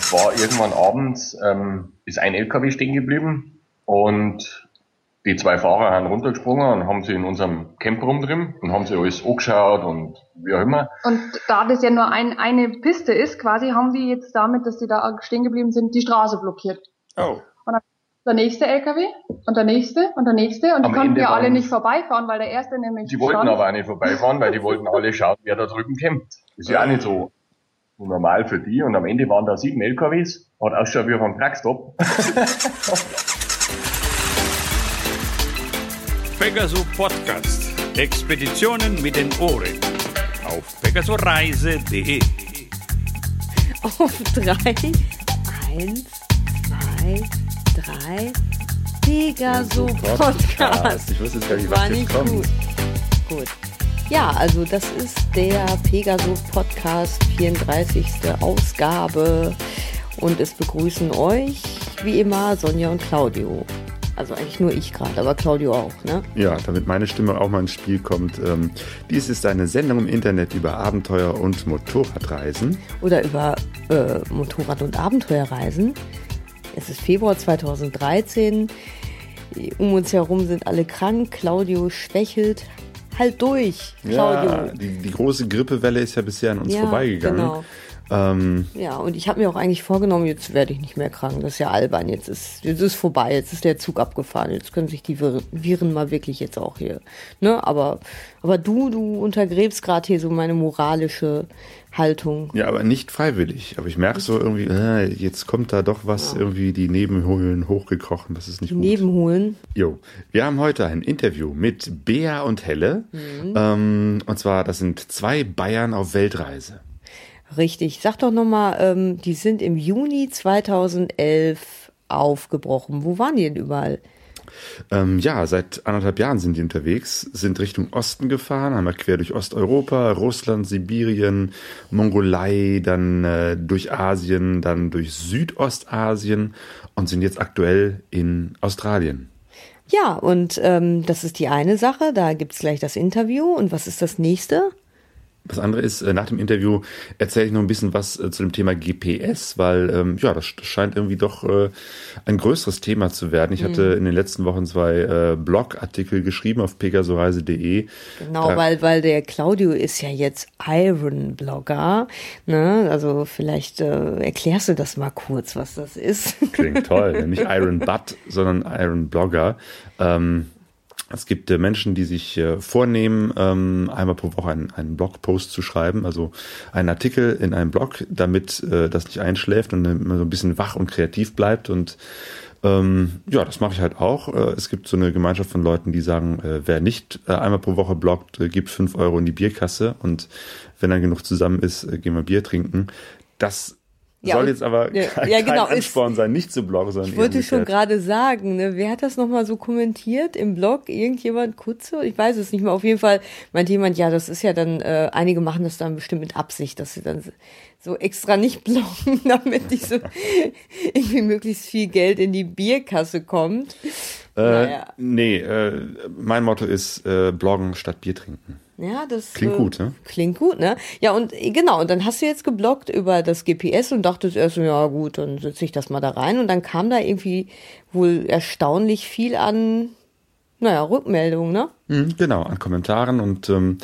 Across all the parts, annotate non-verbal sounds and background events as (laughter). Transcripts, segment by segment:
es war irgendwann abends, ähm, ist ein LKW stehen geblieben und die zwei Fahrer haben runtergesprungen und haben sie in unserem Camp rumdrin und haben sie alles angeschaut und wie auch immer. Und da das ja nur ein, eine Piste ist, quasi haben die jetzt damit, dass die da stehen geblieben sind, die Straße blockiert. Oh. Und dann der nächste LKW und der nächste und der nächste und Am die konnten Ende ja alle nicht vorbeifahren, weil der erste nämlich Die wollten stand. aber auch nicht vorbeifahren, weil die wollten alle schauen, wer da drüben kämpft. Das ist ja auch nicht so normal für die. Und am Ende waren da sieben LKWs, hat ausgeschaut wie auf einem Truckstop. (laughs) Pegaso Podcast. Expeditionen mit den Ohren. Auf pegasoreise.de. Auf drei. Eins, zwei, drei. Pegaso Podcast. Ich wusste jetzt gar nicht, War was jetzt nicht kommt. gut. Gut. Ja, also das ist der Pegaso Podcast 34. Ausgabe und es begrüßen euch wie immer Sonja und Claudio. Also eigentlich nur ich gerade, aber Claudio auch, ne? Ja, damit meine Stimme auch mal ins Spiel kommt. Ähm, dies ist eine Sendung im Internet über Abenteuer und Motorradreisen. Oder über äh, Motorrad- und Abenteuerreisen. Es ist Februar 2013. Um uns herum sind alle krank. Claudio schwächelt. Halt durch, Claudio. Ja, die, die große Grippewelle ist ja bisher an uns Ja, vorbeigegangen. genau. Ähm, Ja, und ich habe mir auch eigentlich vorgenommen, jetzt werde ich nicht mehr krank. Das ist ja albern. Jetzt ist, jetzt ist vorbei. Jetzt ist der Zug abgefahren. Jetzt können sich die Vir- Viren mal wirklich jetzt auch hier. Ne? Aber, aber du, du untergräbst gerade hier so meine moralische Haltung. ja, aber nicht freiwillig. Aber ich merke so irgendwie, äh, jetzt kommt da doch was, irgendwie die Nebenhöhlen hochgekrochen. Das ist nicht gut. Nebenholen. Jo, wir haben heute ein Interview mit Bea und Helle. Mhm. Ähm, und zwar, das sind zwei Bayern auf Weltreise. Richtig. Sag doch nochmal, ähm, die sind im Juni 2011 aufgebrochen. Wo waren die denn überall? Ähm, ja, seit anderthalb Jahren sind die unterwegs, sind Richtung Osten gefahren, einmal quer durch Osteuropa, Russland, Sibirien, Mongolei, dann äh, durch Asien, dann durch Südostasien und sind jetzt aktuell in Australien. Ja, und ähm, das ist die eine Sache. Da gibt's gleich das Interview. Und was ist das nächste? Das andere ist, äh, nach dem Interview erzähle ich noch ein bisschen was äh, zu dem Thema GPS, weil ähm, ja, das sch- scheint irgendwie doch äh, ein größeres Thema zu werden. Ich hatte in den letzten Wochen zwei äh, Blogartikel geschrieben auf pegasoreise.de. Genau, Da- weil, weil der Claudio ist ja jetzt Iron-Blogger. Ne? Also vielleicht äh, erklärst du das mal kurz, was das ist. Klingt toll. (laughs) Nicht Iron Butt, sondern Iron Blogger. Ähm, es gibt äh, Menschen, die sich äh, vornehmen, ähm, einmal pro Woche einen, einen Blogpost zu schreiben, also einen Artikel in einem Blog, damit äh, das nicht einschläft und immer so ein bisschen wach und kreativ bleibt. Und ähm, ja, das mache ich halt auch. Es gibt so eine Gemeinschaft von Leuten, die sagen, wer nicht einmal pro Woche bloggt, gibt fünf Euro in die Bierkasse und wenn dann genug zusammen ist, gehen wir Bier trinken. Das Ja, soll jetzt aber ja, kein, ja, genau, kein ist- Ansporn sein, nicht zu bloggen, sondern Ich wollte schon gerade sagen, ne? wer hat das nochmal so kommentiert im Blog? Irgendjemand Kutze? Ich weiß es nicht mehr. Auf jeden Fall meint jemand, ja, das ist ja dann, äh, einige machen das dann bestimmt mit Absicht, dass sie dann so extra nicht (laughs) bloggen, damit nicht so (laughs) irgendwie möglichst viel Geld in die Bierkasse kommt. Äh, Naja. Nee, äh, mein Motto ist äh, bloggen statt Bier trinken. Ja, das Klingt äh, gut, ne? Klingt gut, ne? Ja, und äh, genau, und dann hast du jetzt gebloggt über das GPS und dachtest erst, so, ja gut, dann setze ich das mal da rein. Und dann kam da irgendwie wohl erstaunlich viel an, naja, Rückmeldungen, ne? Mhm, genau, an Kommentaren und ähm,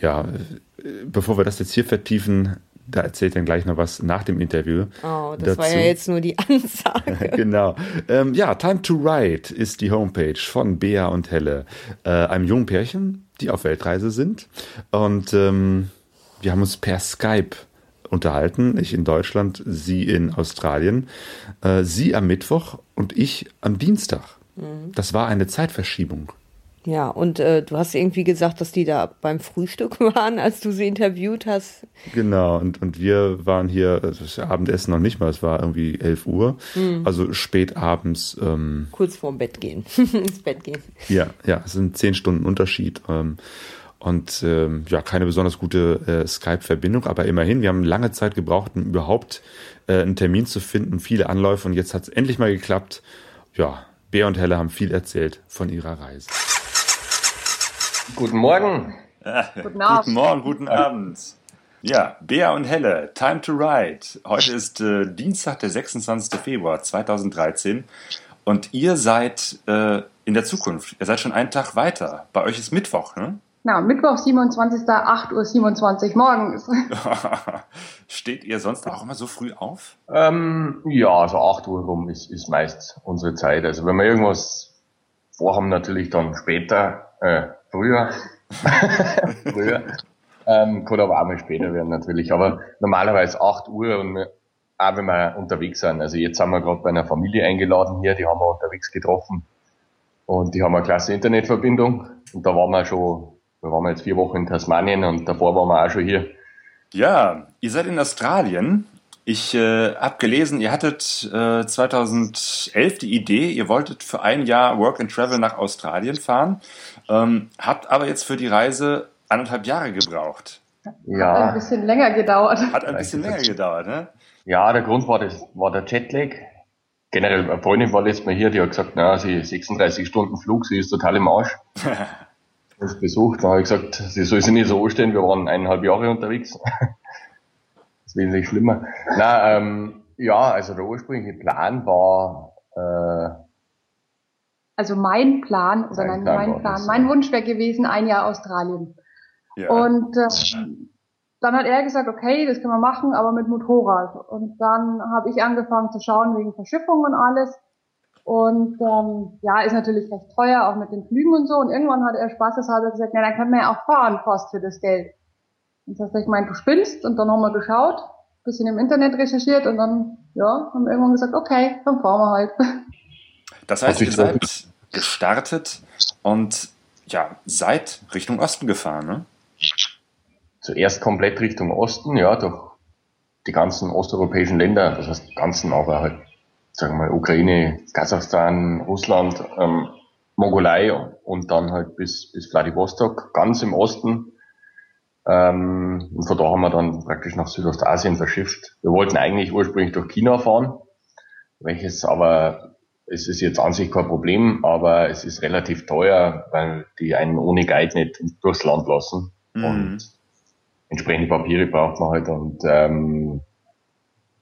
ja, äh, bevor wir das jetzt hier vertiefen, da erzähle ich dann gleich noch was nach dem Interview. Oh, das war dazu. ja jetzt nur die (laughs) Ansage. (laughs) genau. Ähm, ja, Time to Ride ist die Homepage von Bea und Helle, äh, einem jungen Pärchen, die auf Weltreise sind. Und ähm, wir haben uns per Skype unterhalten. Ich in Deutschland, sie in Australien. Äh, sie am Mittwoch und ich am Dienstag. Mhm. Das war eine Zeitverschiebung. Ja, und äh, du hast irgendwie gesagt, dass die da beim Frühstück (laughs) waren, als du sie interviewt hast. Genau, und, und wir waren hier, also das Abendessen noch nicht mal, es war irgendwie 11 Uhr, Mhm. also spät abends. Ähm, Kurz vorm Bett gehen, (laughs) ins Bett gehen. Ja, ja, es sind zehn Stunden Unterschied. Ähm, und ähm, ja, keine besonders gute äh, Skype-Verbindung, aber immerhin, wir haben lange Zeit gebraucht, um überhaupt äh, einen Termin zu finden, viele Anläufe und jetzt hat es endlich mal geklappt. Ja, Bea und Helle haben viel erzählt von ihrer Reise. Guten Morgen. Guten Abend. Guten Morgen, guten Abend. Ja, Bea und Helle, Time to Ride. Heute ist äh, Dienstag, der 26. Februar 2013 und ihr seid äh, in der Zukunft. Ihr seid schon einen Tag weiter. Bei euch ist Mittwoch, ne? Na, Mittwoch, 27. 8 Uhr 27 morgens. (laughs) (laughs) Steht ihr sonst auch immer so früh auf? Ähm, ja, so 8 Uhr rum ist, ist meist unsere Zeit. Also wenn wir irgendwas vorhaben, natürlich dann später, äh, früher. (laughs) früher. Ähm, kann aber auch mal später werden natürlich. Aber normalerweise 8 Uhr und auch wenn wir unterwegs sind. Also jetzt sind wir gerade bei einer Familie eingeladen hier, die haben wir unterwegs getroffen. Und die haben eine klasse Internetverbindung. Und da waren wir schon, da waren wir jetzt vier Wochen in Tasmanien und davor waren wir auch schon hier. Ja, ihr seid in Australien. Ich äh, habe gelesen, ihr hattet äh, 2011 die Idee, ihr wolltet für ein Jahr Work and Travel nach Australien fahren, ähm, habt aber jetzt für die Reise anderthalb Jahre gebraucht. Ja. Hat ein bisschen länger gedauert. Hat ein bisschen länger gedauert, ne? Ja, der Grund war, das, war der Jetlag. Generell, eine Freundin war letztes Mal hier, die hat gesagt, na, sie 36 Stunden Flug, sie ist total im Arsch. (laughs) uns besucht, dann habe ich gesagt, sie soll sich nicht so anstellen, wir waren eineinhalb Jahre unterwegs. (laughs) das ist wesentlich schlimmer. Na, ähm, ja, also der ursprüngliche Plan war, äh, also mein Plan, oder nein, Plan mein Plan, mein Wunsch wäre gewesen, ein Jahr Australien. Ja. Und äh, dann hat er gesagt, okay, das können wir machen, aber mit Motorrad. Und dann habe ich angefangen zu schauen wegen Verschiffung und alles. Und ähm, ja, ist natürlich recht teuer, auch mit den Flügen und so. Und irgendwann hat er spaßeshalber gesagt, na, dann können wir ja auch fahren fast für das Geld. Und das heißt, ich meine, du spinnst. Und dann haben wir geschaut, bisschen im Internet recherchiert und dann, ja, haben wir irgendwann gesagt, okay, dann fahren wir halt. (laughs) Das heißt, ihr seid gestartet und ja, seid Richtung Osten gefahren, ne? zuerst komplett Richtung Osten, ja, durch die ganzen osteuropäischen Länder, das heißt ganzen, aber halt, sagen wir mal, Ukraine, Kasachstan, Russland, ähm, Mongolei und dann halt bis, bis Vladivostok, ganz im Osten. Ähm, und von da haben wir dann praktisch nach Südostasien verschifft. Wir wollten eigentlich ursprünglich durch China fahren, welches aber, es ist jetzt an sich kein Problem, aber es ist relativ teuer, weil die einen ohne Guide nicht durchs Land lassen. Mhm. Und entsprechende Papiere braucht man halt. Und ähm,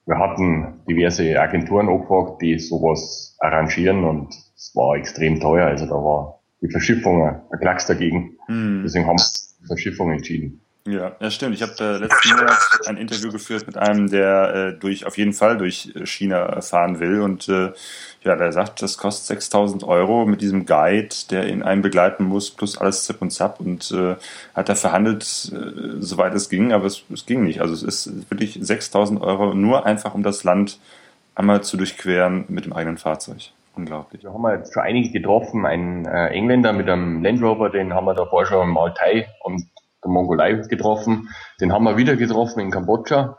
wir hatten diverse Agenturen angefragt, die sowas arrangieren und es war extrem teuer. Also da war die Verschiffung ein Klacks dagegen. Mhm. Deswegen haben wir Verschiffung entschieden. Ja, ja stimmt. Ich habe äh, letzten Monat ein Interview geführt mit einem, der äh, durch auf jeden Fall durch China fahren will und äh, ja, der sagt, das kostet 6000 Euro mit diesem Guide, der ihn einen begleiten muss, plus alles Zip und Zap und äh, hat er verhandelt, äh, soweit es ging, aber es, es ging nicht. Also es ist wirklich 6000 Euro nur einfach, um das Land einmal zu durchqueren mit dem eigenen Fahrzeug. Unglaublich. Da haben wir jetzt schon einige getroffen. Ein äh, Engländer mit einem Land Rover, den haben wir davor schon im Altai und der Mongolei getroffen. Den haben wir wieder getroffen in Kambodscha.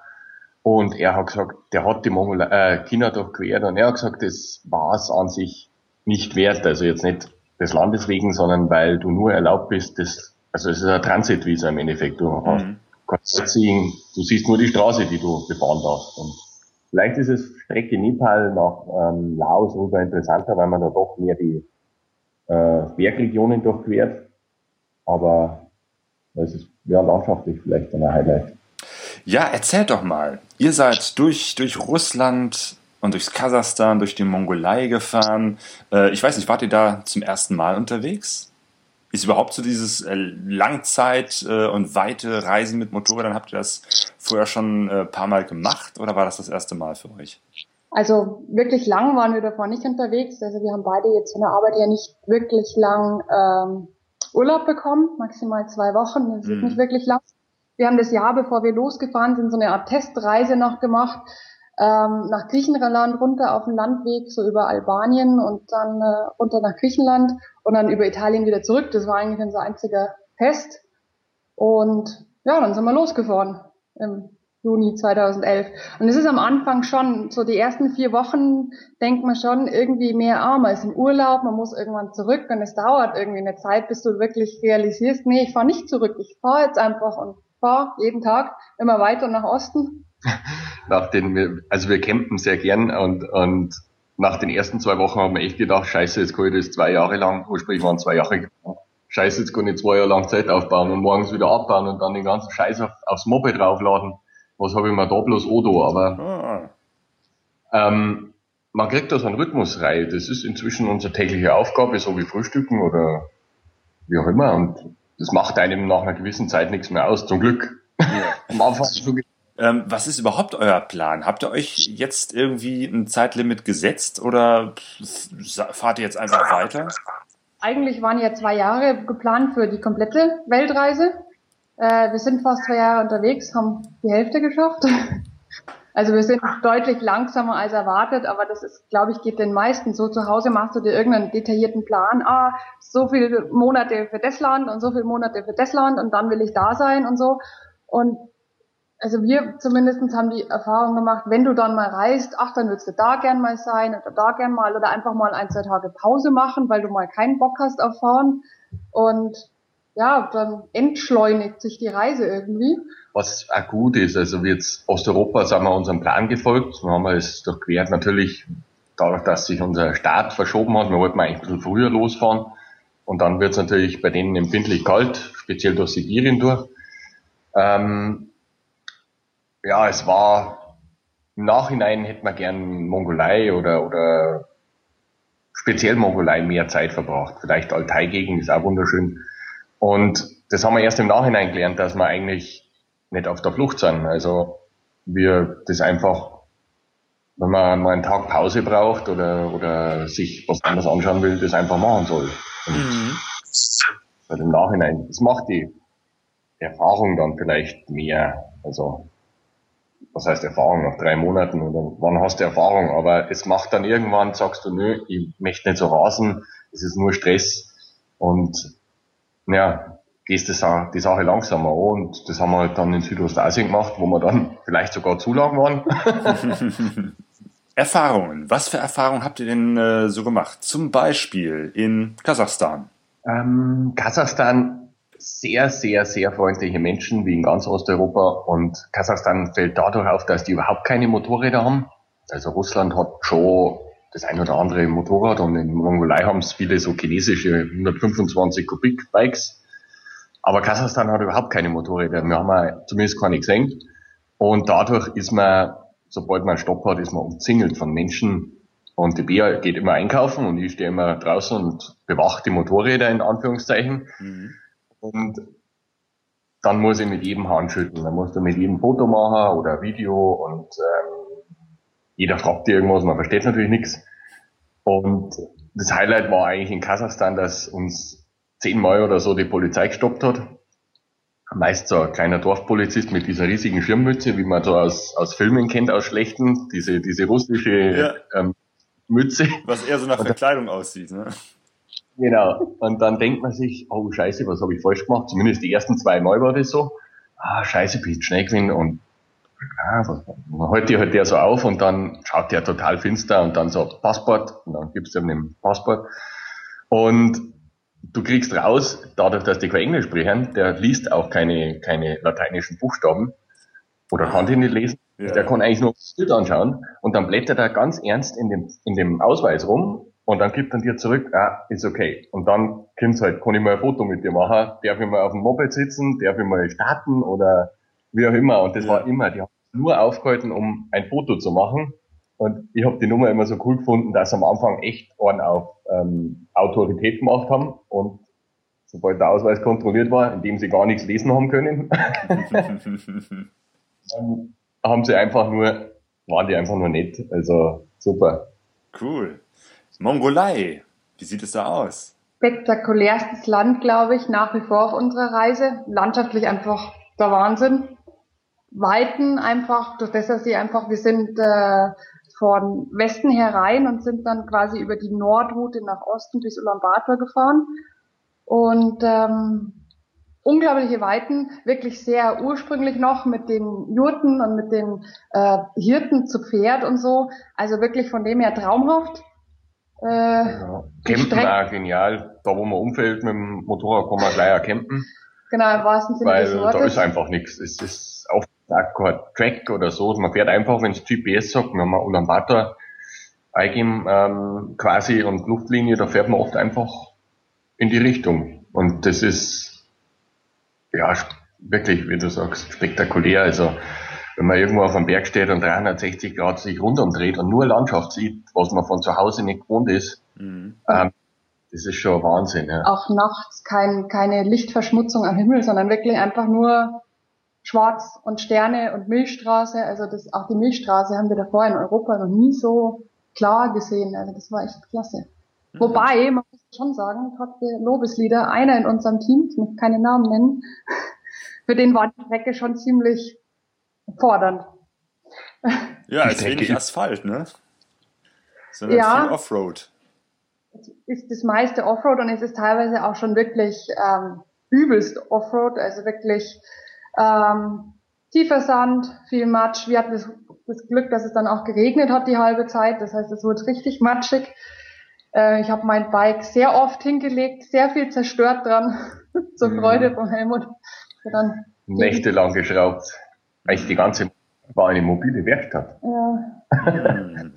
Und er hat gesagt, der hat die Mongolei, äh, China durchquert und er hat gesagt, das war es an sich nicht wert. Also jetzt nicht des Landes wegen, sondern weil du nur erlaubt bist, das, also es ist ein Transitvisa im Endeffekt. Du mhm. kannst sehen, du siehst nur die Straße, die du befahren darfst. Und vielleicht ist es Strecke Nepal nach ähm, Laos rüber interessanter, weil man da doch mehr die äh, Bergregionen durchquert. Aber das ist ja landschaftlich vielleicht ein Highlight. Ja, erzählt doch mal. Ihr seid durch, durch Russland und durchs Kasachstan, durch die Mongolei gefahren. Äh, ich weiß nicht, wart ihr da zum ersten Mal unterwegs? Ist überhaupt so dieses äh, Langzeit- äh, und weite Reisen mit Motorrädern, habt ihr das vorher schon ein äh, paar Mal gemacht oder war das das erste Mal für euch? Also wirklich lang waren wir davor nicht unterwegs. Also wir haben beide jetzt von der Arbeit ja nicht wirklich lang ähm, Urlaub bekommen, maximal zwei Wochen. Das ist mhm. nicht wirklich lang. Wir haben das Jahr, bevor wir losgefahren sind, so eine Art Testreise noch gemacht, ähm, nach Griechenland runter auf dem Landweg, so über Albanien und dann äh, runter nach Griechenland und dann über Italien wieder zurück. Das war eigentlich unser einziger Test. Und ja, dann sind wir losgefahren im Juni 2011. Und es ist am Anfang schon, so die ersten vier Wochen denkt man schon irgendwie mehr, ah, man ist im Urlaub, man muss irgendwann zurück und es dauert irgendwie eine Zeit, bis du wirklich realisierst, nee, ich fahre nicht zurück, ich fahre jetzt einfach und fahre jeden Tag immer weiter nach Osten. (laughs) nach den, also wir campen sehr gern und, und nach den ersten zwei Wochen haben wir echt gedacht, scheiße, jetzt kann ich das zwei Jahre lang, ursprünglich waren zwei Jahre scheiße, jetzt kann ich zwei Jahre lang Zeit aufbauen und morgens wieder abbauen und dann den ganzen Scheiß auf, aufs Moped draufladen. Was habe ich mir da bloß Odo, aber ah. ähm, man kriegt da so einen Rhythmus rein. Das ist inzwischen unsere tägliche Aufgabe, so wie Frühstücken oder wie auch immer. Und das macht einem nach einer gewissen Zeit nichts mehr aus, zum Glück. Ja. (laughs) Am Anfang ähm, was ist überhaupt euer Plan? Habt ihr euch jetzt irgendwie ein Zeitlimit gesetzt oder fahrt ihr jetzt einfach weiter? Eigentlich waren ja zwei Jahre geplant für die komplette Weltreise. Äh, wir sind fast zwei Jahre unterwegs, haben die Hälfte geschafft. Also wir sind deutlich langsamer als erwartet, aber das ist, glaube ich, geht den meisten so. Zu Hause machst du dir irgendeinen detaillierten Plan. Ah, so viele Monate für das Land und so viele Monate für das Land und dann will ich da sein und so. Und also wir zumindestens haben die Erfahrung gemacht, wenn du dann mal reist, ach, dann würdest du da gern mal sein oder da gern mal oder einfach mal ein, zwei Tage Pause machen, weil du mal keinen Bock hast auf Fahren. Und ja, dann entschleunigt sich die Reise irgendwie. Was auch gut ist, also wir jetzt Osteuropa sind wir unserem Plan gefolgt. Wir haben es durchquert natürlich dadurch, dass sich unser Start verschoben hat. Wir wollten eigentlich ein bisschen früher losfahren. Und dann wird es natürlich bei denen empfindlich kalt, speziell durch Sibirien durch. Ähm, ja, es war im Nachhinein hätte man gern Mongolei oder, oder speziell Mongolei mehr Zeit verbracht. Vielleicht Altai-Gegend ist auch wunderschön. Und das haben wir erst im Nachhinein gelernt, dass wir eigentlich nicht auf der Flucht sind. Also wir das einfach, wenn man mal einen Tag Pause braucht oder, oder sich was anderes anschauen will, das einfach machen soll. Und mhm. im Nachhinein, das macht die Erfahrung dann vielleicht mehr. Also was heißt Erfahrung, nach drei Monaten oder wann hast du Erfahrung, aber es macht dann irgendwann, sagst du, nö, ich möchte nicht so rasen, es ist nur Stress und ja, gehst die Sache, die Sache langsamer an und das haben wir halt dann in Südostasien gemacht, wo wir dann vielleicht sogar Zulagen waren. (laughs) Erfahrungen. Was für Erfahrungen habt ihr denn äh, so gemacht? Zum Beispiel in Kasachstan. Ähm, Kasachstan sehr, sehr, sehr freundliche Menschen, wie in ganz Osteuropa. Und Kasachstan fällt dadurch auf, dass die überhaupt keine Motorräder haben. Also Russland hat schon das ein oder andere Motorrad und in Mongolei haben es viele so chinesische 125 Kubik Bikes. Aber Kasachstan hat überhaupt keine Motorräder. Wir haben zumindest keine gesehen. Und dadurch ist man, sobald man einen Stopp hat, ist man umzingelt von Menschen. Und die Bea geht immer einkaufen und ich stehe immer draußen und bewache die Motorräder in Anführungszeichen. Mhm. Und dann muss ich mit jedem Handschütteln. Dann musst du mit jedem Foto machen oder Video und ähm, jeder fragt dir irgendwas, man versteht natürlich nichts. Und das Highlight war eigentlich in Kasachstan, dass uns zehnmal oder so die Polizei gestoppt hat. Meist so ein kleiner Dorfpolizist mit dieser riesigen Schirmmütze, wie man so aus, aus Filmen kennt, aus schlechten, diese, diese russische ja. ähm, Mütze. Was eher so nach Verkleidung aussieht, ne? Genau. Und dann denkt man sich, oh Scheiße, was habe ich falsch gemacht? Zumindest die ersten zwei Mal war das so. Ah, Scheiße, bin schnell gewesen und ah, man hält die halt der so auf und dann schaut der total finster und dann so Passport und dann gibst du ihm den Passport. Und du kriegst raus, dadurch, dass die kein Englisch sprechen, der liest auch keine, keine lateinischen Buchstaben oder kann die nicht lesen. Ja. Der kann eigentlich nur das Bild anschauen und dann blättert er ganz ernst in dem, in dem Ausweis rum und dann gibt er dir zurück, ah, ist okay. Und dann kommt's halt, kann ich mal ein Foto mit dir machen, darf ich mal auf dem Moped sitzen, darf ich mal starten oder wie auch immer. Und das ja. war immer, die haben nur aufgehalten, um ein Foto zu machen. Und ich habe die Nummer immer so cool gefunden, dass am Anfang echt einen auf ähm, Autorität gemacht haben. Und sobald der Ausweis kontrolliert war, indem sie gar nichts lesen haben können, (laughs) dann haben sie einfach nur, waren die einfach nur nett. Also super. Cool. Mongolei, wie sieht es da aus? Spektakulärstes Land, glaube ich, nach wie vor auf unserer Reise. Landschaftlich einfach der Wahnsinn. Weiten einfach, durch das, dass sie einfach, wir sind äh, von Westen herein und sind dann quasi über die Nordroute nach Osten bis Ulaanbaatar gefahren. Und ähm, unglaubliche Weiten, wirklich sehr ursprünglich noch mit den Jurten und mit den äh, Hirten zu Pferd und so. Also wirklich von dem her traumhaft. Äh, ja. Campen war genial. Da, wo man umfällt mit dem Motorrad, kann man gleich campen. Genau, im wahrsten Sinne Weil da ist einfach nichts. Es ist auch kein Track oder so. Man fährt einfach, wenn es GPS sagt, wenn man Ulaanbaatar eingeben ähm, quasi und Luftlinie, da fährt man oft einfach in die Richtung. Und das ist, ja, wirklich, wie du sagst, spektakulär. Also, wenn man irgendwo auf einem Berg steht und 360 Grad sich rundumdreht und nur Landschaft sieht, was man von zu Hause nicht gewohnt ist, mhm. ähm, das ist schon Wahnsinn. Ja. Auch nachts kein, keine Lichtverschmutzung am Himmel, sondern wirklich einfach nur Schwarz und Sterne und Milchstraße. Also das, auch die Milchstraße haben wir davor in Europa noch nie so klar gesehen. Also das war echt klasse. Mhm. Wobei, man muss schon sagen, trotz der Lobeslieder, einer in unserem Team, ich muss keine Namen nennen, (laughs) für den war die Strecke schon ziemlich fordernd. Ja, ist wenig Asphalt, ne? Sondern ja, viel Offroad. Ist das meiste Offroad und es ist teilweise auch schon wirklich ähm, übelst Offroad, also wirklich ähm, tiefer Sand, viel Matsch. Wir hatten das, das, Glück, dass es dann auch geregnet hat die halbe Zeit. Das heißt, es wurde richtig matschig. Äh, ich habe mein Bike sehr oft hingelegt, sehr viel zerstört dran, (laughs) zur mhm. Freude von Helmut. Dann Nächtelang geschraubt. Eigentlich die ganze war eine mobile Werkstatt. Ja. (laughs)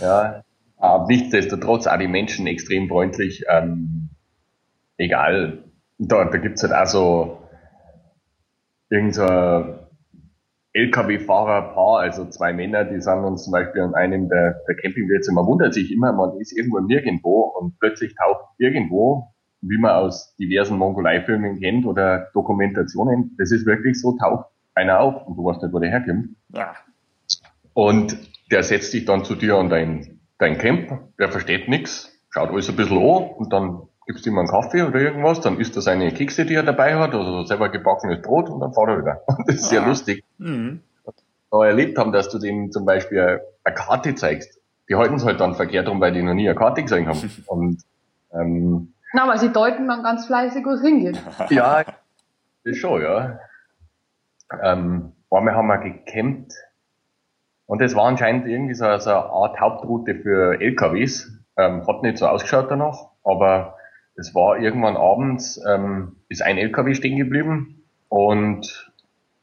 ja. Aber nichtsdestotrotz auch die Menschen extrem freundlich. Ähm, egal. Da, da gibt's halt auch so irgendein LKW-Fahrer-Paar, also zwei Männer, die sind uns zum Beispiel an einem der, der Campingplätze. Man wundert sich immer, man ist irgendwo nirgendwo und plötzlich taucht irgendwo, wie man aus diversen Mongolei-Filmen kennt oder Dokumentationen, das ist wirklich so, taucht einer auf und du weißt nicht, wo der herkommt. Ja. Und der setzt sich dann zu dir an dein, dein Camp, der versteht nichts, schaut alles ein bisschen an und dann gibst ihm einen Kaffee oder irgendwas, dann isst er seine Kekse, die er dabei hat, oder selber gebackenes Brot und dann fährt er wieder. (laughs) das ist sehr ah. lustig. Mhm. Da erlebt haben, dass du denen zum Beispiel eine Karte zeigst. Die halten es halt dann verkehrt rum, weil die noch nie eine Karte gesehen haben. (laughs) Und, ähm, Na, aber sie deuten dann ganz fleißig, wo es hingeht. (laughs) ja, das ist schon, ja. Ähm, einmal haben wir gecampt und das war anscheinend irgendwie so, so eine Art Hauptroute für LKWs. Ähm, hat nicht so ausgeschaut danach, aber es war irgendwann abends, ähm, ist ein LKW stehen geblieben und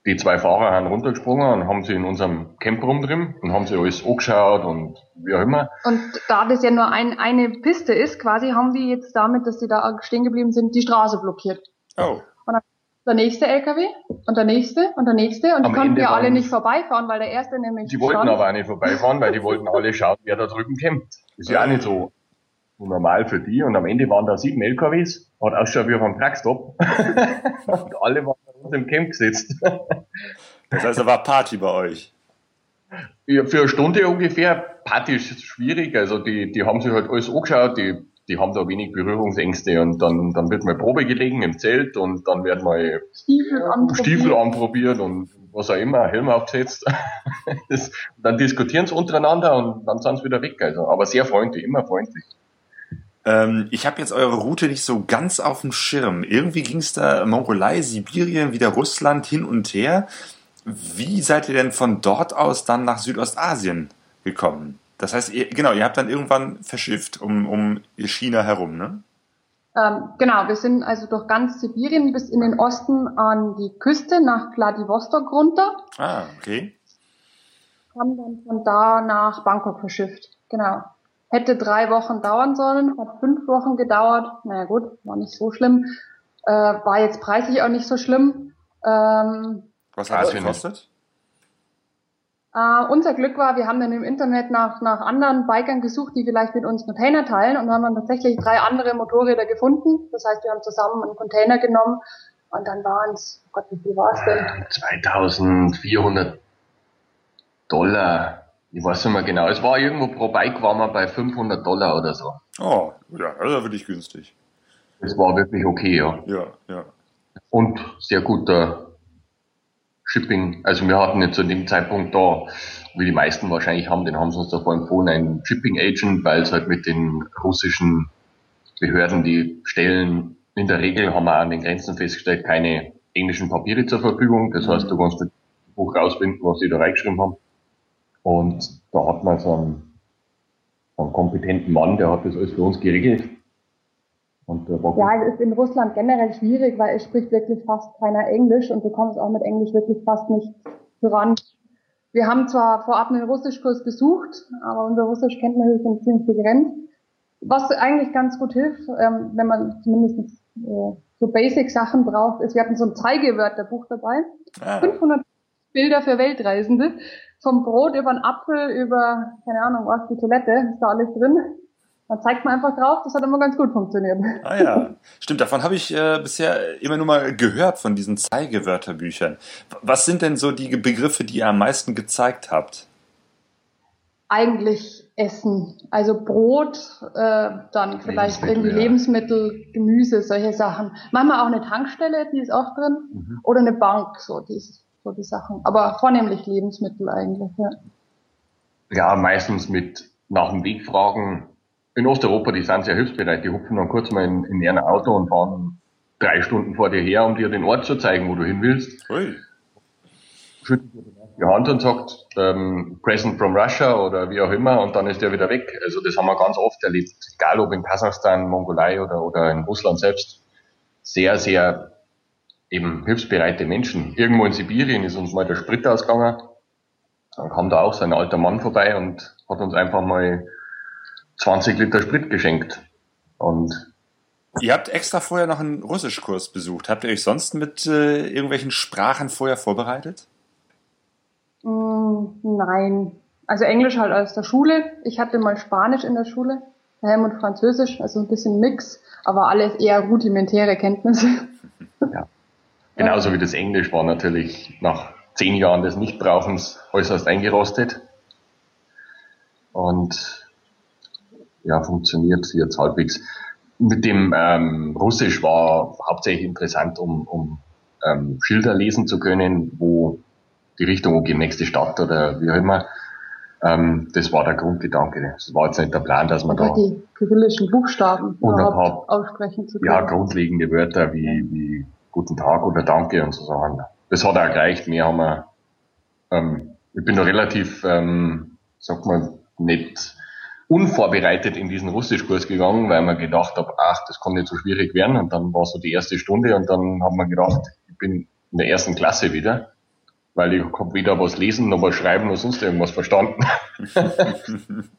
die zwei Fahrer haben runtergesprungen und haben sie in unserem Camp drin und haben sie alles angeschaut und wie auch immer. Und da das ja nur ein, eine Piste ist, quasi haben wir jetzt damit, dass sie da stehen geblieben sind, die Straße blockiert. Oh. Und dann der nächste LKW und der nächste und der nächste und die konnten ja alle nicht vorbeifahren, weil der erste nämlich. Die wollten stand. aber auch nicht vorbeifahren, weil die wollten alle schauen, wer da drüben campt. Ist ja auch nicht so normal für die. Und am Ende waren da sieben LKWs, hat ausschaut wie auf einem Truckstop. (laughs) und alle waren bei uns im Camp gesetzt. das heißt, da war Party bei euch. Ja, für eine Stunde ungefähr. Party ist schwierig. Also die, die haben sich halt alles angeschaut, die, die haben da wenig Berührungsängste und dann, dann wird mal Probe gelegen im Zelt und dann werden mal Stiefel anprobiert, Stiefel anprobiert und was auch immer, Helm aufgesetzt. (laughs) das, dann diskutieren sie untereinander und dann sind sie wieder weg. Also, aber sehr freundlich, immer freundlich. Ähm, ich habe jetzt eure Route nicht so ganz auf dem Schirm. Irgendwie ging es da Mongolei, Sibirien, wieder Russland hin und her. Wie seid ihr denn von dort aus dann nach Südostasien gekommen? Das heißt, ihr, genau, ihr habt dann irgendwann verschifft um, um China herum, ne? Ähm, genau, wir sind also durch ganz Sibirien bis in den Osten an die Küste nach Vladivostok runter. Ah, okay. Haben dann von da nach Bangkok verschifft. Genau. Hätte drei Wochen dauern sollen, hat fünf Wochen gedauert. Naja gut, war nicht so schlimm. Äh, war jetzt preislich auch nicht so schlimm. Ähm, Was hat es gekostet? Uh, unser Glück war, wir haben dann im Internet nach, nach anderen Bikern gesucht, die vielleicht mit uns Container teilen und haben dann tatsächlich drei andere Motorräder gefunden. Das heißt, wir haben zusammen einen Container genommen und dann waren es, oh Gott, wie viel war es denn? 2400 Dollar ich weiß nicht mehr genau. Es war irgendwo pro Bike waren wir bei 500 Dollar oder so. Oh, ja, das ist wirklich günstig. Das war wirklich okay, ja. Ja, ja. Und sehr guter Shipping. Also wir hatten jetzt zu dem Zeitpunkt da, wie die meisten wahrscheinlich haben, den haben sie uns davor empfohlen, einen Shipping Agent, weil es halt mit den russischen Behörden, die stellen, in der Regel haben wir an den Grenzen festgestellt, keine englischen Papiere zur Verfügung. Das heißt, du kannst das Buch rausfinden, was sie da reingeschrieben haben. Und da hat man so einen, einen kompetenten Mann, der hat das alles für uns geregelt. ja, es ist in Russland generell schwierig, weil es spricht wirklich fast keiner Englisch und du kommst auch mit Englisch wirklich fast nicht voran. Wir haben zwar vorab einen Russischkurs besucht, aber unser Russischkenntnis ist ziemlich begrenzt. Was eigentlich ganz gut hilft, ähm, wenn man zumindest äh, so Basic-Sachen braucht, ist, wir hatten so ein Zeigewörterbuch dabei. Ah. 500 Bilder für Weltreisende. Vom Brot über einen Apfel, über, keine Ahnung was, die Toilette, ist da alles drin. Dann zeigt man einfach drauf, das hat immer ganz gut funktioniert. Ah ja, stimmt, davon habe ich äh, bisher immer nur mal gehört, von diesen Zeigewörterbüchern. Was sind denn so die Begriffe, die ihr am meisten gezeigt habt? Eigentlich Essen. Also Brot, äh, dann vielleicht Lebensmittel, irgendwie ja. Lebensmittel, Gemüse, solche Sachen. Manchmal auch eine Tankstelle, die ist auch drin. Mhm. Oder eine Bank, so die, so die Sachen. Aber vornehmlich Lebensmittel eigentlich, ja. Ja, meistens mit nach dem Weg fragen, in Osteuropa, die sind sehr hilfsbereit. Die hupfen dann kurz mal in, in ihren Auto und fahren drei Stunden vor dir her, um dir den Ort zu zeigen, wo du hin willst. Ui. Schüttelt dir die Hand und sagt, ähm, Present from Russia oder wie auch immer, und dann ist der wieder weg. Also das haben wir ganz oft erlebt, egal ob in Kasachstan, Mongolei oder, oder in Russland selbst. Sehr, sehr eben hilfsbereite Menschen. Irgendwo in Sibirien ist uns mal der Sprit ausgegangen. Dann kam da auch so ein alter Mann vorbei und hat uns einfach mal 20 Liter Sprit geschenkt. Und Ihr habt extra vorher noch einen Russischkurs besucht. Habt ihr euch sonst mit äh, irgendwelchen Sprachen vorher vorbereitet? Mm, nein. Also Englisch halt aus der Schule. Ich hatte mal Spanisch in der Schule, daheim und Französisch, also ein bisschen Mix, aber alles eher rudimentäre Kenntnisse. Ja. Genauso wie das Englisch war natürlich nach zehn Jahren des Nichtbrauchens äußerst eingerostet. Und ja, funktioniert jetzt halbwegs. Mit dem ähm, Russisch war hauptsächlich interessant, um, um ähm, Schilder lesen zu können, wo die Richtung, wo geht nächste Stadt oder wie auch immer. Ähm, das war der Grundgedanke. Das war jetzt nicht der Plan, dass man da die kyrillischen Buchstaben überhaupt aussprechen zu können. Ja, grundlegende Wörter wie, wie Guten Tag oder Danke und so Sachen. Das hat auch gereicht. Mehr haben wir, ähm, ich bin noch relativ, ähm, sag mal, nicht unvorbereitet in diesen Russischkurs gegangen, weil man gedacht habe, ach, das kann nicht so schwierig werden. Und dann war so die erste Stunde und dann haben wir gedacht, ich bin in der ersten Klasse wieder, weil ich habe weder was lesen noch was schreiben noch sonst irgendwas verstanden. (laughs)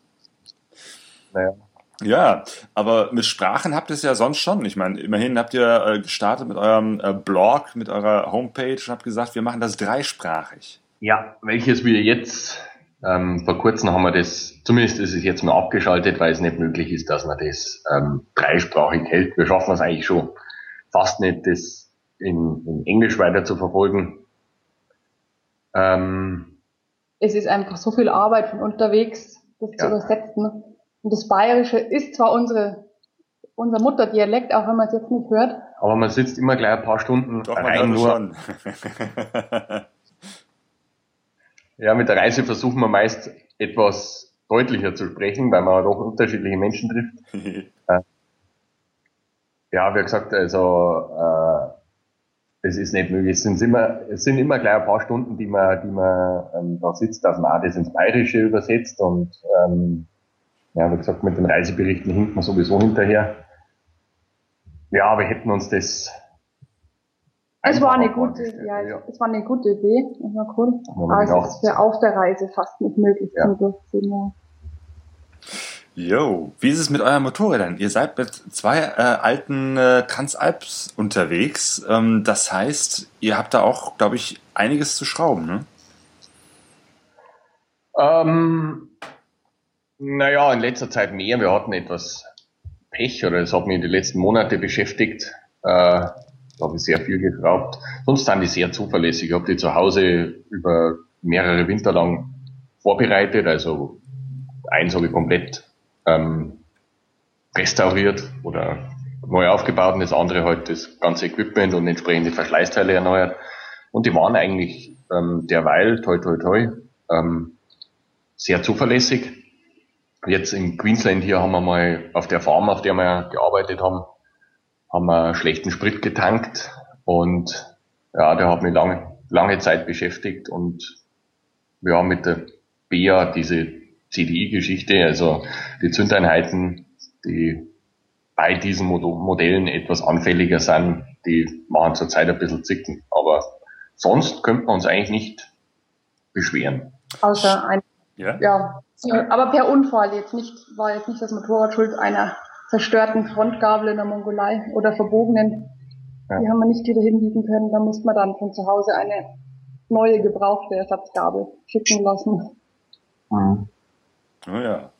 naja. Ja, aber mit Sprachen habt ihr es ja sonst schon. Ich meine, immerhin habt ihr äh, gestartet mit eurem äh, Blog, mit eurer Homepage und habt gesagt, wir machen das dreisprachig. Ja, welches wir jetzt ähm, vor kurzem haben wir das, zumindest ist es jetzt mal abgeschaltet, weil es nicht möglich ist, dass man das ähm, dreisprachig hält. Wir schaffen es eigentlich schon fast nicht, das in, in Englisch weiter zu verfolgen. Ähm, es ist einfach so viel Arbeit von unterwegs, das ja. zu übersetzen. Und das Bayerische ist zwar unsere, unser Mutterdialekt, auch wenn man es jetzt nicht hört. Aber man sitzt immer gleich ein paar Stunden Doch, rein nur. Schon. (laughs) Ja, mit der Reise versuchen wir meist etwas deutlicher zu sprechen, weil man doch unterschiedliche Menschen trifft. (laughs) äh, ja, wie gesagt, also äh, es ist nicht möglich. Es sind immer, es sind immer gleich ein paar Stunden, die man, die man ähm, da sitzt, dass man auch das ins Bayerische übersetzt und ähm, ja, wie gesagt, mit den Reiseberichten hinkt man sowieso hinterher. Ja, wir hätten uns das es war eine gute, ja, ja, es war eine gute Idee. Das war cool. Aber es ist für auf der Reise fast nicht möglich ja. zum Durchziehen. Jo, wie ist es mit euren Motorrädern? Ihr seid mit zwei äh, alten äh, Transalps unterwegs. Ähm, das heißt, ihr habt da auch, glaube ich, einiges zu schrauben, ne? Ähm, naja, in letzter Zeit mehr. Wir hatten etwas Pech oder es hat mich die letzten Monate beschäftigt. Äh, da habe ich sehr viel geschraubt. Sonst sind die sehr zuverlässig. Ich habe die zu Hause über mehrere Winter lang vorbereitet. Also eins habe ich komplett ähm, restauriert oder neu aufgebaut und das andere halt das ganze Equipment und entsprechende Verschleißteile erneuert. Und die waren eigentlich ähm, derweil, toi toi toi, ähm, sehr zuverlässig. Jetzt in Queensland hier haben wir mal auf der Farm, auf der wir gearbeitet haben, haben wir schlechten Sprit getankt und ja, der hat mich lange, lange Zeit beschäftigt und wir haben mit der BEA diese CDI-Geschichte, also die Zündeinheiten, die bei diesen Modellen etwas anfälliger sind, die machen zurzeit ein bisschen zicken. Aber sonst könnte man uns eigentlich nicht beschweren. Außer ein, ja. ja. Aber per Unfall jetzt nicht, war jetzt nicht das Motorrad schuld einer zerstörten Frontgabel in der Mongolei oder verbogenen. Ja. Die haben wir nicht wieder hinbiegen können. Da musste man dann von zu Hause eine neue gebrauchte Ersatzgabel schicken lassen. Mhm. Oh ja.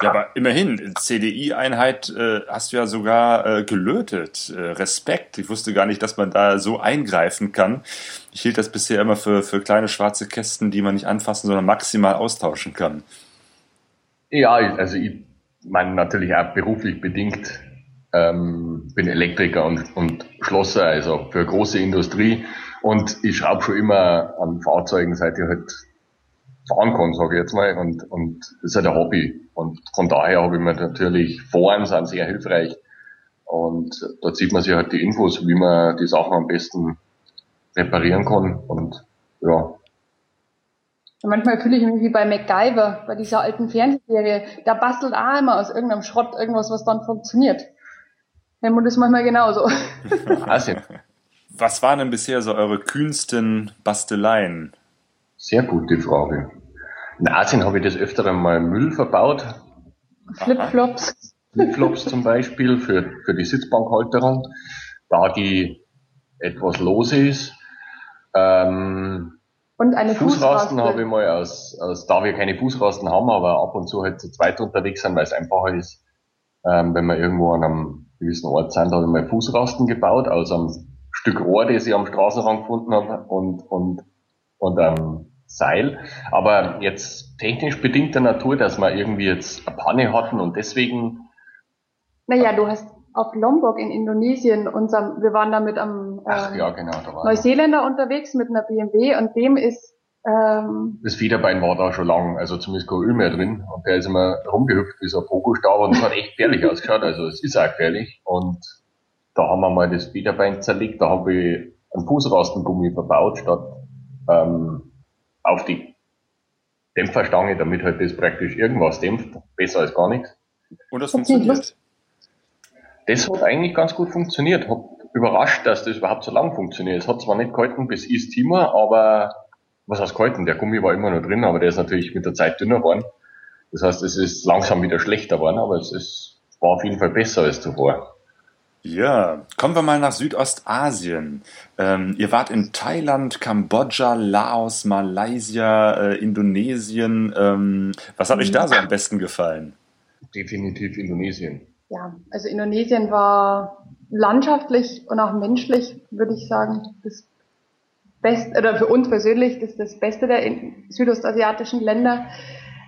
Ja, aber immerhin, CDI-Einheit äh, hast du ja sogar äh, gelötet. Äh, Respekt. Ich wusste gar nicht, dass man da so eingreifen kann. Ich hielt das bisher immer für, für kleine schwarze Kästen, die man nicht anfassen, sondern maximal austauschen kann. Ja, also ich meine natürlich auch beruflich bedingt. Ähm, bin Elektriker und, und Schlosser, also für große Industrie. Und ich schraube schon immer an Fahrzeugen, seit ich halt fahren kann, sage ich jetzt mal. Und, und das ist halt ein Hobby. Und von daher habe ich mir natürlich Foren sind sehr hilfreich. Und dort sieht man sich halt die Infos, wie man die Sachen am besten reparieren kann. Und ja. Manchmal fühle ich mich wie bei MacGyver, bei dieser alten Fernsehserie. Da bastelt auch immer aus irgendeinem Schrott irgendwas, was dann funktioniert. Helmut ist manchmal genauso. (laughs) Was waren denn bisher so eure kühnsten Basteleien? Sehr gute Frage. In Asien habe ich das öfter mal Müll verbaut. Flipflops. Flipflops zum Beispiel für, für die Sitzbankhalterung, da die etwas lose ist. Ähm, und eine Fußrasten habe ich mal aus, aus, da wir keine Fußrasten haben, aber ab und zu halt zu zweit unterwegs sind, weil es einfacher ist, ähm, wenn wir irgendwo an einem gewissen Ort sind, habe ich mal Fußrasten gebaut aus einem Stück Rohr, das ich am Straßenrand gefunden habe und, und, und ähm, Seil. Aber jetzt technisch bedingter Natur, dass wir irgendwie jetzt eine Panne hatten und deswegen. Naja, du hast auf Lombok in Indonesien unserem, wir waren da mit einem ähm, ja, genau, Neuseeländer unterwegs mit einer BMW und dem ist ähm, das Federbein war da schon lang, also zumindest kein Öl mehr drin. Und der ist immer rumgehüpft wie so ein Pokostab und das hat echt gefährlich ausgeschaut. Also es ist auch gefährlich. Und da haben wir mal das Federbein zerlegt, da habe ich einen Fußrastengummi verbaut, statt ähm, auf die Dämpferstange, damit halt das praktisch irgendwas dämpft. Besser als gar nichts. Und das funktioniert. Das hat eigentlich ganz gut funktioniert. Hat überrascht, dass das überhaupt so lang funktioniert. Es hat zwar nicht gehalten bis East Timor, aber was heißt gehalten? Der Gummi war immer noch drin, aber der ist natürlich mit der Zeit dünner geworden. Das heißt, es ist langsam wieder schlechter geworden, aber es ist, war auf jeden Fall besser als zuvor. Ja, kommen wir mal nach Südostasien. Ähm, ihr wart in Thailand, Kambodscha, Laos, Malaysia, äh, Indonesien. Ähm, was hat euch da so am besten gefallen? Definitiv Indonesien. Ja, also Indonesien war landschaftlich und auch menschlich, würde ich sagen, das Beste, oder für uns persönlich, das das Beste der südostasiatischen Länder.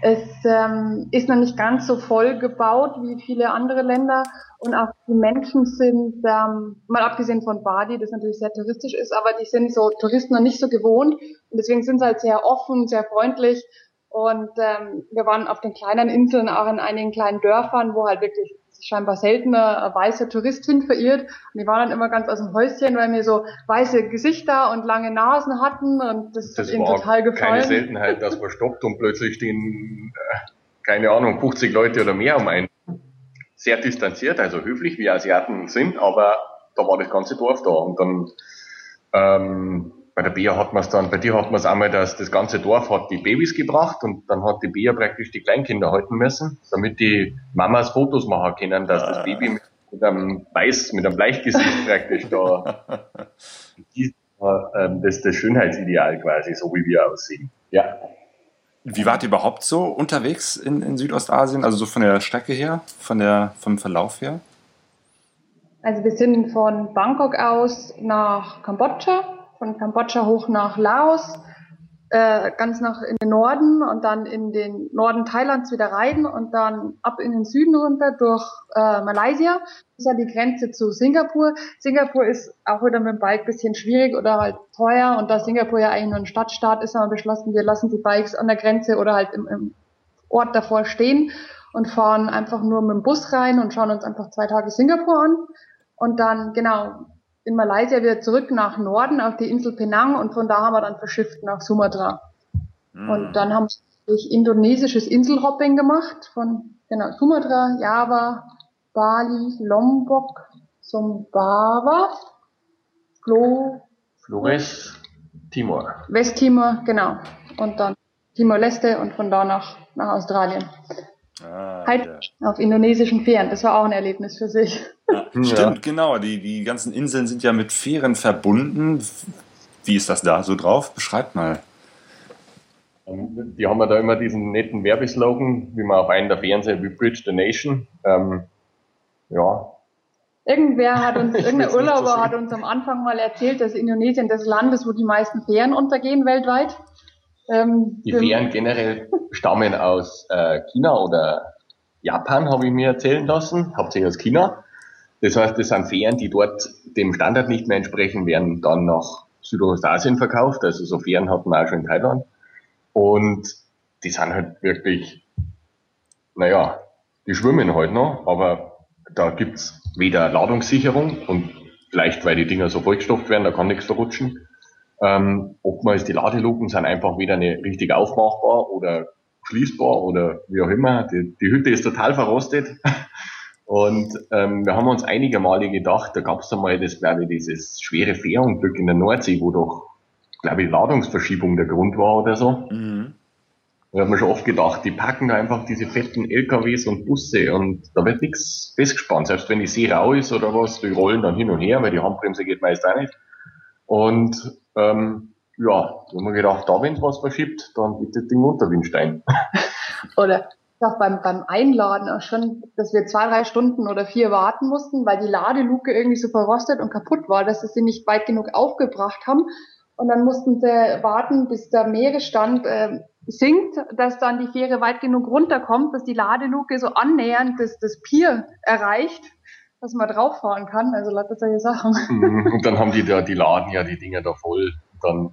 Es ähm, ist noch nicht ganz so voll gebaut wie viele andere Länder und auch die Menschen sind, ähm, mal abgesehen von Badi, das natürlich sehr touristisch ist, aber die sind so Touristen noch nicht so gewohnt und deswegen sind sie halt sehr offen, sehr freundlich und ähm, wir waren auf den kleinen Inseln, auch in einigen kleinen Dörfern, wo halt wirklich scheinbar seltener weißer Tourist hin verirrt. Und die waren dann immer ganz aus dem Häuschen, weil wir so weiße Gesichter und lange Nasen hatten und das, das hat ihnen total gefallen. keine Seltenheit, dass man stoppt und plötzlich stehen, äh, keine Ahnung, 50 Leute oder mehr um einen. Sehr distanziert, also höflich, wie Asiaten sind, aber da war das ganze Dorf da und dann ähm, bei der Bea hat man es dann, bei dir hat man es einmal, dass das ganze Dorf hat die Babys gebracht und dann hat die Bea praktisch die Kleinkinder halten müssen, damit die Mamas Fotos machen können, dass das Baby mit, mit einem Weiß, mit einem Bleichgesicht (laughs) praktisch da, ähm, das ist das Schönheitsideal quasi, so wie wir aussehen. Ja. Wie wart ihr überhaupt so unterwegs in, in Südostasien, also so von der Strecke her, von der, vom Verlauf her? Also wir sind von Bangkok aus nach Kambodscha von Kambodscha hoch nach Laos, äh, ganz nach in den Norden und dann in den Norden Thailands wieder rein und dann ab in den Süden runter durch äh, Malaysia. Das ist ja die Grenze zu Singapur. Singapur ist auch wieder mit dem Bike bisschen schwierig oder halt teuer und da Singapur ja eigentlich nur ein Stadtstaat ist, haben wir beschlossen, wir lassen die Bikes an der Grenze oder halt im, im Ort davor stehen und fahren einfach nur mit dem Bus rein und schauen uns einfach zwei Tage Singapur an. Und dann, genau, in Malaysia wieder zurück nach Norden auf die Insel Penang und von da haben wir dann verschifft nach Sumatra. Mhm. Und dann haben wir indonesisches Inselhopping gemacht von genau, Sumatra, Java, Bali, Lombok, Sumbawa, Flo, Flores, Timor. Westtimor, genau. Und dann Timor-Leste und von da nach, nach Australien. Ah, halt ja. auf indonesischen Fähren. Das war auch ein Erlebnis für sich. (laughs) Ja, stimmt, genau. Die, die ganzen Inseln sind ja mit Fähren verbunden. Wie ist das da so drauf? Beschreibt mal. Ähm, die haben ja da immer diesen netten Werbeslogan, wie man auf einen der Fernseher, wie Bridge the Nation. Ähm, ja. Irgendwer hat uns, (laughs) irgendein Urlauber hat uns am Anfang mal erzählt, dass Indonesien das Land ist, wo die meisten Fähren untergehen weltweit. Ähm, die Fähren generell stammen aus äh, China oder Japan, habe ich mir erzählen lassen, hauptsächlich aus China. Das heißt, das sind Fähren, die dort dem Standard nicht mehr entsprechen, werden dann nach Südostasien verkauft. Also so Fähren hat man auch schon in Thailand. Und die sind halt wirklich, naja, die schwimmen halt noch, aber da gibt's weder Ladungssicherung und vielleicht, weil die Dinger so vollgestopft werden, da kann nichts verrutschen. Ähm, oftmals die Ladeluken sind einfach weder eine richtig aufmachbar oder schließbar oder wie auch immer. Die, die Hütte ist total verrostet. (laughs) Und ähm, wir haben uns einige Male gedacht, da gab es einmal das, glaube ich, dieses schwere Fährunglück in der Nordsee, wo doch, glaube ich, Ladungsverschiebung der Grund war oder so. Mhm. Da hat man schon oft gedacht, die packen da einfach diese fetten LKWs und Busse und da wird nichts festgespannt. Selbst wenn die See rau ist oder was, die rollen dann hin und her, weil die Handbremse geht meist auch nicht. Und ähm, ja, da haben wir gedacht, da wenn was verschiebt, dann bitte Ding unter Windstein. (laughs) oder auch beim, beim Einladen auch schon, dass wir zwei, drei Stunden oder vier warten mussten, weil die Ladeluke irgendwie so verrostet und kaputt war, dass sie sie nicht weit genug aufgebracht haben. Und dann mussten sie warten, bis der Meeresstand äh, sinkt, dass dann die Fähre weit genug runterkommt, dass die Ladeluke so annähernd das, das Pier erreicht, dass man drauf fahren kann. Also lauter solche Sachen. Mhm. Und dann haben die da, die laden ja die Dinger da voll. Dann,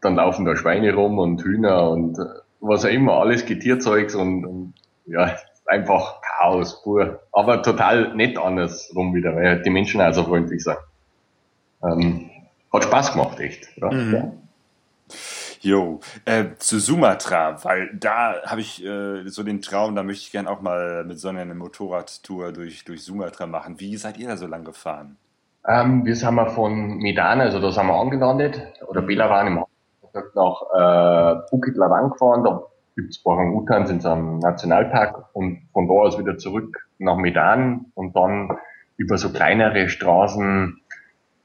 dann laufen da Schweine rum und Hühner und äh, was auch immer, alles Getierzeugs und, und ja, einfach Chaos pur. Aber total nett andersrum wieder, weil halt die Menschen auch so freundlich sind. Ähm, hat Spaß gemacht, echt. Ja. Mhm. Jo, äh, zu Sumatra, weil da habe ich äh, so den Traum, da möchte ich gern auch mal mit so einer Motorradtour durch, durch Sumatra machen. Wie seid ihr da so lang gefahren? Ähm, wir sind mal von Medan, also da sind wir angelandet, oder Belawan im nach äh, Bukit Lawang gefahren, da gibt's Orang-Utans in Nationalpark und von da aus wieder zurück nach Medan und dann über so kleinere Straßen,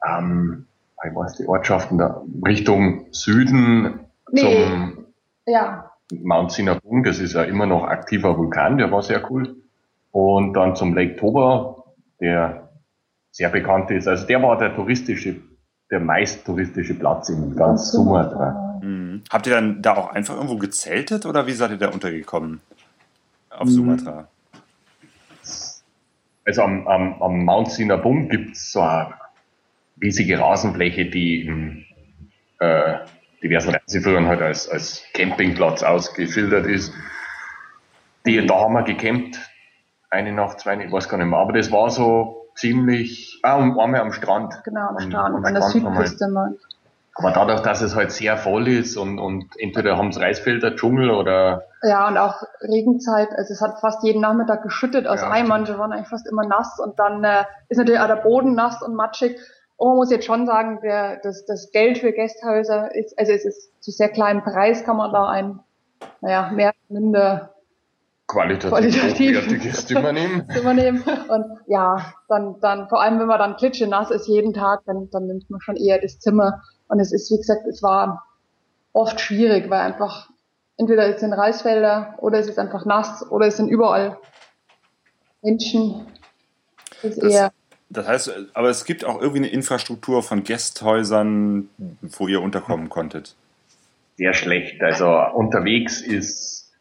ähm, ich weiß die Ortschaften da, Richtung Süden nee. zum ja. Mount Sinabung, das ist ja immer noch aktiver Vulkan, der war sehr cool. Und dann zum Lake Toba, der sehr bekannt ist. Also der war der touristische, der meist touristische Platz in ganz Sumatra. Mhm. Habt ihr dann da auch einfach irgendwo gezeltet oder wie seid ihr da untergekommen auf mhm. Sumatra? Also am, am, am Mount Sinabung gibt's so eine riesige Rasenfläche, die in äh, diversen Reiseführern halt als, als Campingplatz ausgeschildert ist. Die, da haben wir gecampt, eine Nacht, zwei, ich weiß gar nicht mehr, aber das war so ziemlich, ah, um, einmal am Strand. Genau, am Strand, am, an der Südküste mal. Aber dadurch, dass es halt sehr voll ist und, und entweder haben es Reisfelder, Dschungel oder. Ja, und auch Regenzeit. Also es hat fast jeden Nachmittag geschüttet aus ja, Eimern. Wir waren eigentlich fast immer nass und dann äh, ist natürlich auch der Boden nass und matschig. Und man muss jetzt schon sagen, der, das, das Geld für Gästhäuser ist, also es ist zu sehr kleinem Preis kann man da ein, naja, mehr oder minder qualitativ, qualitativ Zimmer (laughs) nehmen. Zimmer nehmen. Und ja, dann, dann, vor allem wenn man dann klitschenass ist jeden Tag, dann, dann nimmt man schon eher das Zimmer. Und es ist, wie gesagt, es war oft schwierig, weil einfach entweder es sind Reisfelder oder es ist einfach nass oder es sind überall Menschen. Das ist das, eher das heißt, aber es gibt auch irgendwie eine Infrastruktur von Gästhäusern, wo ihr unterkommen konntet. Sehr schlecht. Also unterwegs ist,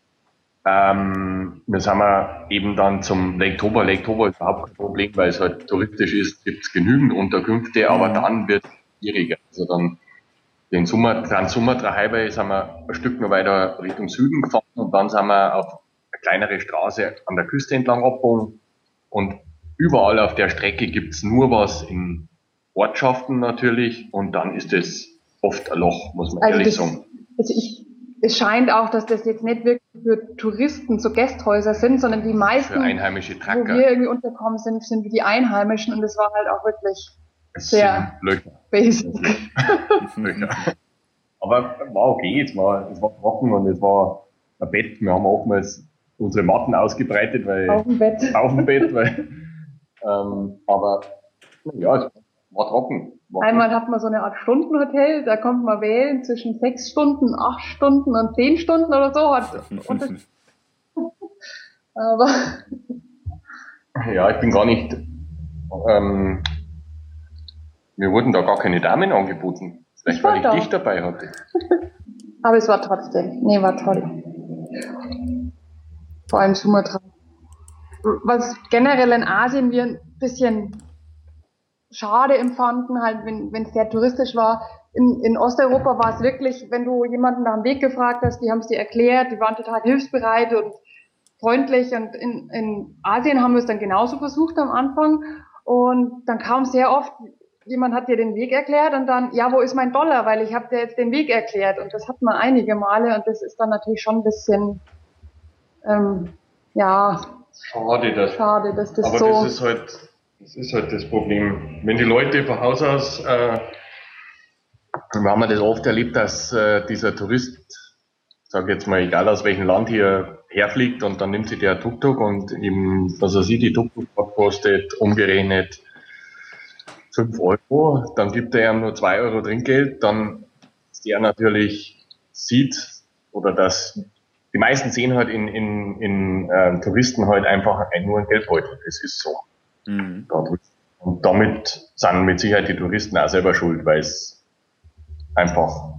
ähm, wir sind wir eben dann zum Lake Toba. Lake Toba ist überhaupt kein Problem, weil es halt touristisch ist, gibt es genügend Unterkünfte, aber dann wird es schwieriger. Also dann den Sumatra, Sumatra Highway sind wir ein Stück noch weiter Richtung Süden gefahren und dann sind wir auf eine kleinere Straße an der Küste entlang abgebogen und überall auf der Strecke gibt's nur was in Ortschaften natürlich und dann ist es oft ein Loch, muss man also ehrlich das, sagen. Also ich, es scheint auch, dass das jetzt nicht wirklich für Touristen so Gästhäuser sind, sondern die meisten, wo wir irgendwie unterkommen sind, sind wie die Einheimischen und es war halt auch wirklich es sehr basic. (laughs) Löcher. Aber war okay, es war, es war trocken und es war ein Bett. Wir haben oftmals unsere Matten ausgebreitet, weil auf dem Bett, auf dem Bett weil, (laughs) ähm, aber ja, es war trocken. War Einmal hat man so eine Art Stundenhotel, da kommt man wählen zwischen sechs Stunden, acht Stunden und zehn Stunden oder so. Hat (laughs) aber ja, ich bin gar nicht. Ähm, mir wurden da gar keine Damen angeboten. Vielleicht Ich war weil ich da. dich dabei hatte. (laughs) Aber es war trotzdem, nee, war toll. Vor allem Sumatra. Was generell in Asien wir ein bisschen schade empfanden, halt, wenn es sehr touristisch war. In, in Osteuropa war es wirklich, wenn du jemanden nach dem Weg gefragt hast, die haben es dir erklärt, die waren total hilfsbereit und freundlich. Und in, in Asien haben wir es dann genauso versucht am Anfang. Und dann kam sehr oft, jemand hat dir den Weg erklärt und dann, ja, wo ist mein Dollar? Weil ich habe dir jetzt den Weg erklärt. Und das hat man einige Male und das ist dann natürlich schon ein bisschen, ähm, ja, Schade, dass schade, dass das Aber so. das ist halt, das ist halt das Problem. Wenn die Leute von Haus aus, äh, wir haben ja das oft erlebt, dass äh, dieser Tourist, sag jetzt mal, egal aus welchem Land hier herfliegt und dann nimmt sich der Tuk-Tuk und ihm, was er sieht, die Tuk-Tuk kostet umgerechnet 5 Euro, dann gibt er ihm nur 2 Euro Trinkgeld, dann ist der natürlich sieht oder dass die meisten sehen halt in, in, in ähm, Touristen halt einfach ein, nur ein Geldbeutel. Das ist so. Mhm. Und damit sind mit Sicherheit die Touristen auch selber schuld, weil es einfach,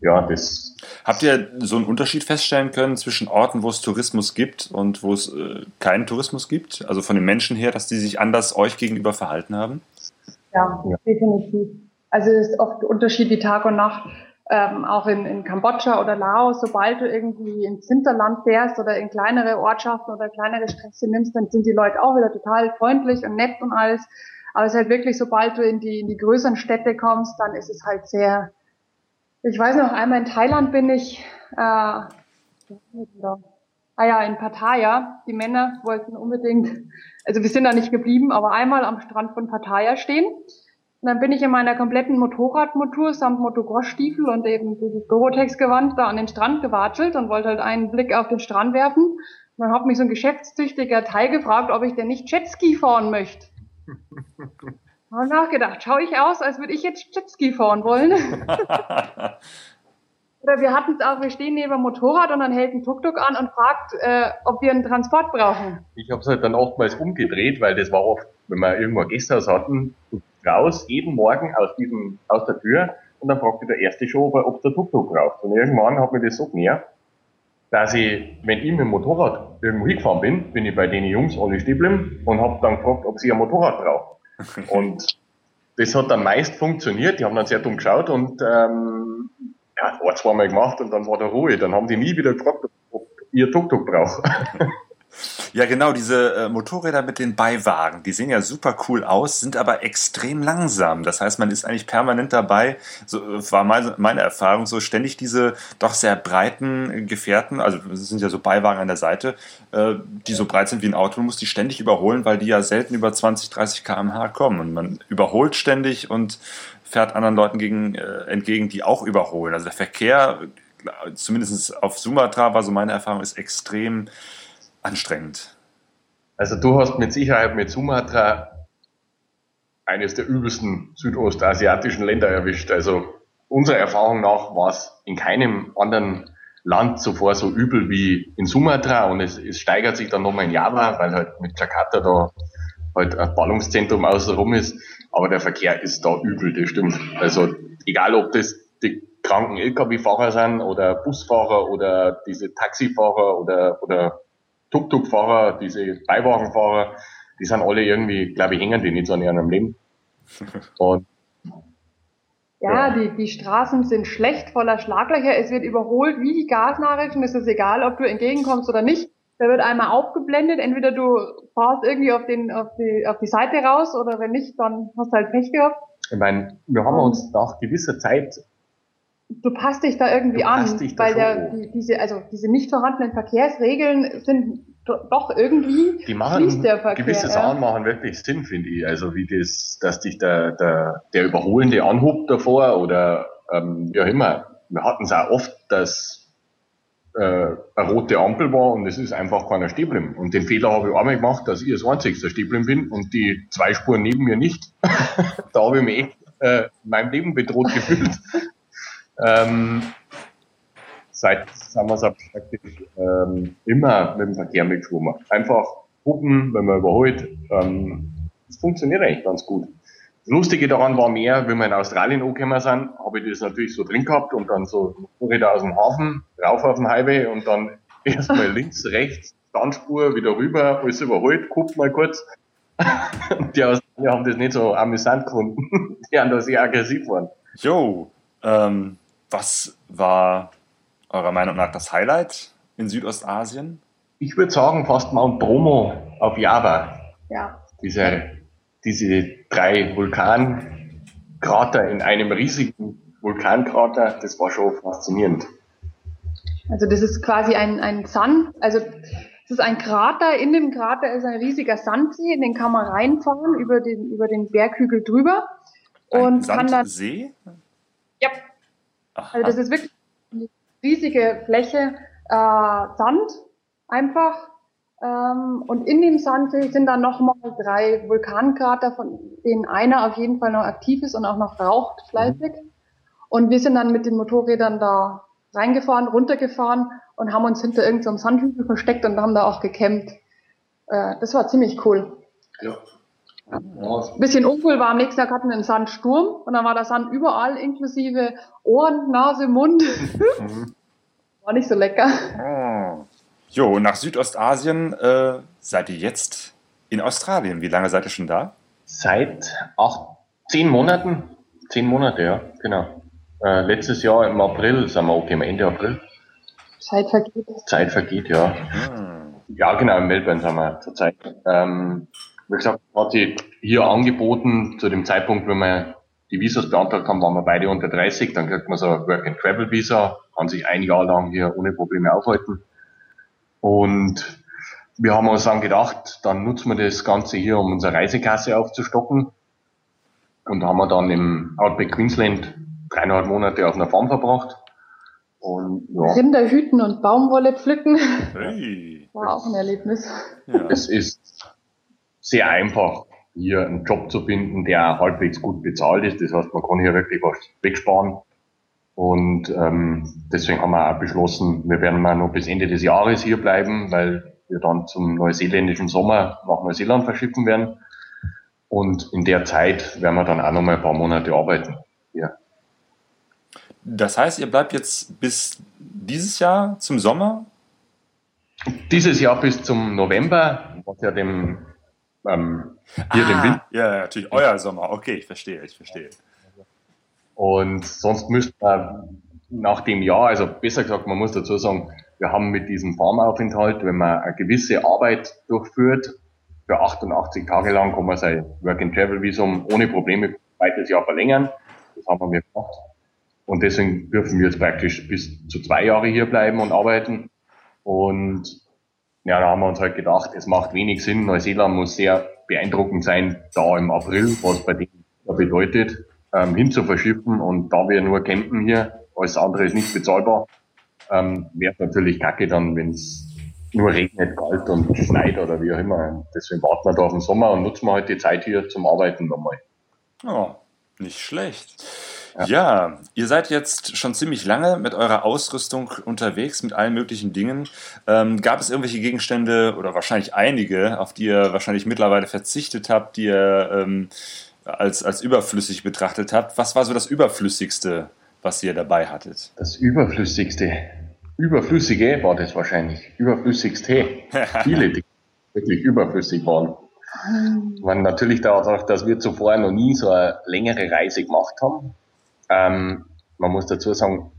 ja, das, Habt ihr so einen Unterschied feststellen können zwischen Orten, wo es Tourismus gibt und wo es äh, keinen Tourismus gibt? Also von den Menschen her, dass die sich anders euch gegenüber verhalten haben? Ja, Ja. definitiv. Also es ist oft ein Unterschied wie Tag und Nacht. Ähm, auch in, in Kambodscha oder Laos, sobald du irgendwie ins Hinterland fährst oder in kleinere Ortschaften oder kleinere Sträße nimmst, dann sind die Leute auch wieder total freundlich und nett und alles. Aber es ist halt wirklich, sobald du in die, in die größeren Städte kommst, dann ist es halt sehr, ich weiß noch, einmal in Thailand bin ich, äh, ah ja, in Pattaya, die Männer wollten unbedingt, also wir sind da nicht geblieben, aber einmal am Strand von Pattaya stehen. Und dann bin ich in meiner kompletten Motorradmontur samt Motocross-Stiefel und eben dieses Dorotex-Gewand da an den Strand gewatschelt und wollte halt einen Blick auf den Strand werfen. Und dann hat mich so ein geschäftstüchtiger Thai gefragt, ob ich denn nicht Jetski fahren möchte. (laughs) Habe nachgedacht, schaue ich aus, als würde ich jetzt Jetski fahren wollen. (laughs) Oder wir hatten es auch, wir stehen neben dem Motorrad und dann hält ein Tuk-Tuk an und fragt, äh, ob wir einen Transport brauchen. ich habe es halt dann oftmals umgedreht, weil das war oft, wenn wir irgendwo Gasthaus hatten, raus, jeden Morgen aus diesem, aus der Tür und dann fragte der erste schon, ob er, ob der Tuk-Tuk braucht. Und irgendwann hat mir das so genervt, dass ich, wenn ich mit dem Motorrad irgendwo hingefahren bin, bin ich bei den Jungs alle stehen geblieben und habe dann gefragt, ob sie ein Motorrad brauchen. (laughs) Und das hat dann meist funktioniert. Die haben dann sehr dumm geschaut und ähm, ja, ein, zweimal gemacht und dann war da Ruhe. Dann haben die nie wieder gefragt, ob ihr Tuk-Tuk braucht. (laughs) Ja, genau, diese äh, Motorräder mit den Beiwagen, die sehen ja super cool aus, sind aber extrem langsam. Das heißt, man ist eigentlich permanent dabei, so äh, war meine, meine Erfahrung, so ständig diese doch sehr breiten Gefährten, also es sind ja so Beiwagen an der Seite, äh, die so breit sind wie ein Auto, man muss die ständig überholen, weil die ja selten über 20, 30 km/h kommen. Und man überholt ständig und fährt anderen Leuten gegen, äh, entgegen, die auch überholen. Also der Verkehr, zumindest auf Sumatra war so meine Erfahrung, ist extrem anstrengend. Also du hast mit Sicherheit mit Sumatra eines der übelsten südostasiatischen Länder erwischt. Also unserer Erfahrung nach war es in keinem anderen Land zuvor so übel wie in Sumatra und es, es steigert sich dann nochmal in Java, weil halt mit Jakarta da halt ein Ballungszentrum außenrum ist. Aber der Verkehr ist da übel, das stimmt. Also egal ob das die kranken Lkw-Fahrer sind oder Busfahrer oder diese Taxifahrer oder, oder Tuk-Tuk-Fahrer, diese Beiwagenfahrer, die sind alle irgendwie, glaube ich, hängen die nicht so an ihrem Leben. (laughs) Und Ja, Ja. Die, die Straßen sind schlecht, voller Schlaglöcher. Es wird überholt wie die Gasnachrichten. Es ist egal, ob du entgegenkommst oder nicht. Da wird einmal aufgeblendet. Entweder du fahrst irgendwie auf, den, auf, die, auf die Seite raus oder wenn nicht, dann hast du halt Pech gehabt. ich meine, wir haben uns nach gewisser Zeit Du passt dich da irgendwie Du an, weil der, die, diese, also diese nicht vorhandenen Verkehrsregeln sind do- doch irgendwie die machen fließt der Verkehr. gewisse ja. Sachen machen wirklich Sinn, finde ich. Also wie das, dass dich der, der, der Überholende anhubt davor oder ähm, auch immer. Wir hatten es auch oft, dass äh, eine rote Ampel war und es ist einfach keiner stehen Und den Fehler habe ich einmal gemacht, dass ich als einzigster stehen bin und die zwei Spuren neben mir nicht. (laughs) da habe ich mich echt äh, in meinem Leben bedroht gefühlt. Ähm, seit haben wir es praktisch ähm, immer mit dem Verkehr mitgeschwommen. Einfach gucken, wenn man überholt. Ähm, das funktioniert eigentlich ganz gut. Das Lustige daran war mehr, wenn wir in Australien angekommen sind, habe ich das natürlich so drin gehabt und dann so Motorräder aus dem Hafen, rauf auf den Highway und dann (laughs) erstmal links, rechts, Standspur, wieder rüber, alles überholt, guckt mal kurz. (laughs) die Australier haben das nicht so amüsant gefunden. (laughs) die haben da sehr aggressiv waren. Jo, ähm, was war eurer Meinung nach das Highlight in Südostasien? Ich würde sagen, fast Mount Bromo auf Java. Ja. Diese, diese drei Vulkankrater in einem riesigen Vulkankrater, das war schon faszinierend. Also das ist quasi ein, ein Sand, also es ist ein Krater, in dem Krater ist ein riesiger Sandsee, in den kann man reinfahren über den, über den Berghügel drüber. Und ein kann dann. Aha. Also das ist wirklich eine riesige Fläche äh, Sand einfach. Ähm, und in dem Sandsee sind dann nochmal drei Vulkankrater, von denen einer auf jeden Fall noch aktiv ist und auch noch raucht fleißig. Mhm. Und wir sind dann mit den Motorrädern da reingefahren, runtergefahren und haben uns hinter irgendeinem so Sandhügel versteckt und haben da auch gecampt. Äh, das war ziemlich cool. Ja. Ja. Bisschen uncool war, am nächsten Tag hatten wir einen Sandsturm und dann war der Sand überall, inklusive Ohren, Nase, Mund. Mhm. war nicht so lecker. Oh. Jo, nach Südostasien äh, seid ihr jetzt in Australien. Wie lange seid ihr schon da? Seit acht, zehn Monaten. Zehn Monate, ja, genau. Äh, letztes Jahr im April sind wir okay, Ende April. Zeit vergeht. Zeit vergeht, ja. Hm. Ja, genau, in Melbourne sind wir zurzeit. Ähm, wie gesagt, hat sie hier angeboten, zu dem Zeitpunkt, wenn wir die Visas beantragt haben, waren wir beide unter 30, dann kriegt man so ein Work-and-Travel-Visa, kann sich ein Jahr lang hier ohne Probleme aufhalten. Und wir haben uns dann gedacht, dann nutzen wir das Ganze hier, um unsere Reisekasse aufzustocken. Und haben wir dann im Outback Queensland dreieinhalb Monate auf einer Farm verbracht. Und, ja. Rinder hüten und Baumwolle pflücken. Hey. War auch ein Erlebnis. Ja. Es ist sehr einfach, hier einen Job zu finden, der halbwegs gut bezahlt ist. Das heißt, man kann hier wirklich was wegsparen. Und ähm, deswegen haben wir auch beschlossen, wir werden mal noch bis Ende des Jahres hier bleiben, weil wir dann zum neuseeländischen Sommer nach Neuseeland verschiffen werden. Und in der Zeit werden wir dann auch noch mal ein paar Monate arbeiten hier. Das heißt, ihr bleibt jetzt bis dieses Jahr zum Sommer? Dieses Jahr bis zum November, was ja dem ähm, hier ah, Winter. Ja, natürlich euer Sommer. Okay, ich verstehe, ich verstehe. Und sonst müsste man nach dem Jahr, also besser gesagt, man muss dazu sagen, wir haben mit diesem Farmaufenthalt, wenn man eine gewisse Arbeit durchführt, für 88 Tage lang kann man sein Work-and-Travel-Visum ohne Probleme weiteres Jahr verlängern. Das haben wir gemacht. Und deswegen dürfen wir jetzt praktisch bis zu zwei Jahre hier bleiben und arbeiten. Und ja, da haben wir uns halt gedacht, es macht wenig Sinn. Neuseeland muss sehr beeindruckend sein, da im April, was bei denen bedeutet, ähm, hin zu verschiffen. Und da wir nur campen hier, alles andere ist nicht bezahlbar, ähm, wäre natürlich kacke dann, wenn es nur regnet, kalt und schneit oder wie auch immer. Deswegen warten wir da auf den Sommer und nutzen wir halt die Zeit hier zum Arbeiten nochmal. Oh, nicht schlecht. Ja. ja. ihr seid jetzt schon ziemlich lange mit eurer Ausrüstung unterwegs, mit allen möglichen Dingen. Ähm, gab es irgendwelche Gegenstände oder wahrscheinlich einige, auf die ihr wahrscheinlich mittlerweile verzichtet habt, die ihr ähm, als, als überflüssig betrachtet habt? Was war so das Überflüssigste, was ihr dabei hattet? Das Überflüssigste? Überflüssige war das wahrscheinlich. Überflüssigste. (laughs) Viele, die wirklich überflüssig waren. Man natürlich dadurch, dass wir zuvor noch nie so eine längere Reise gemacht haben. Ähm, man muss dazu sagen,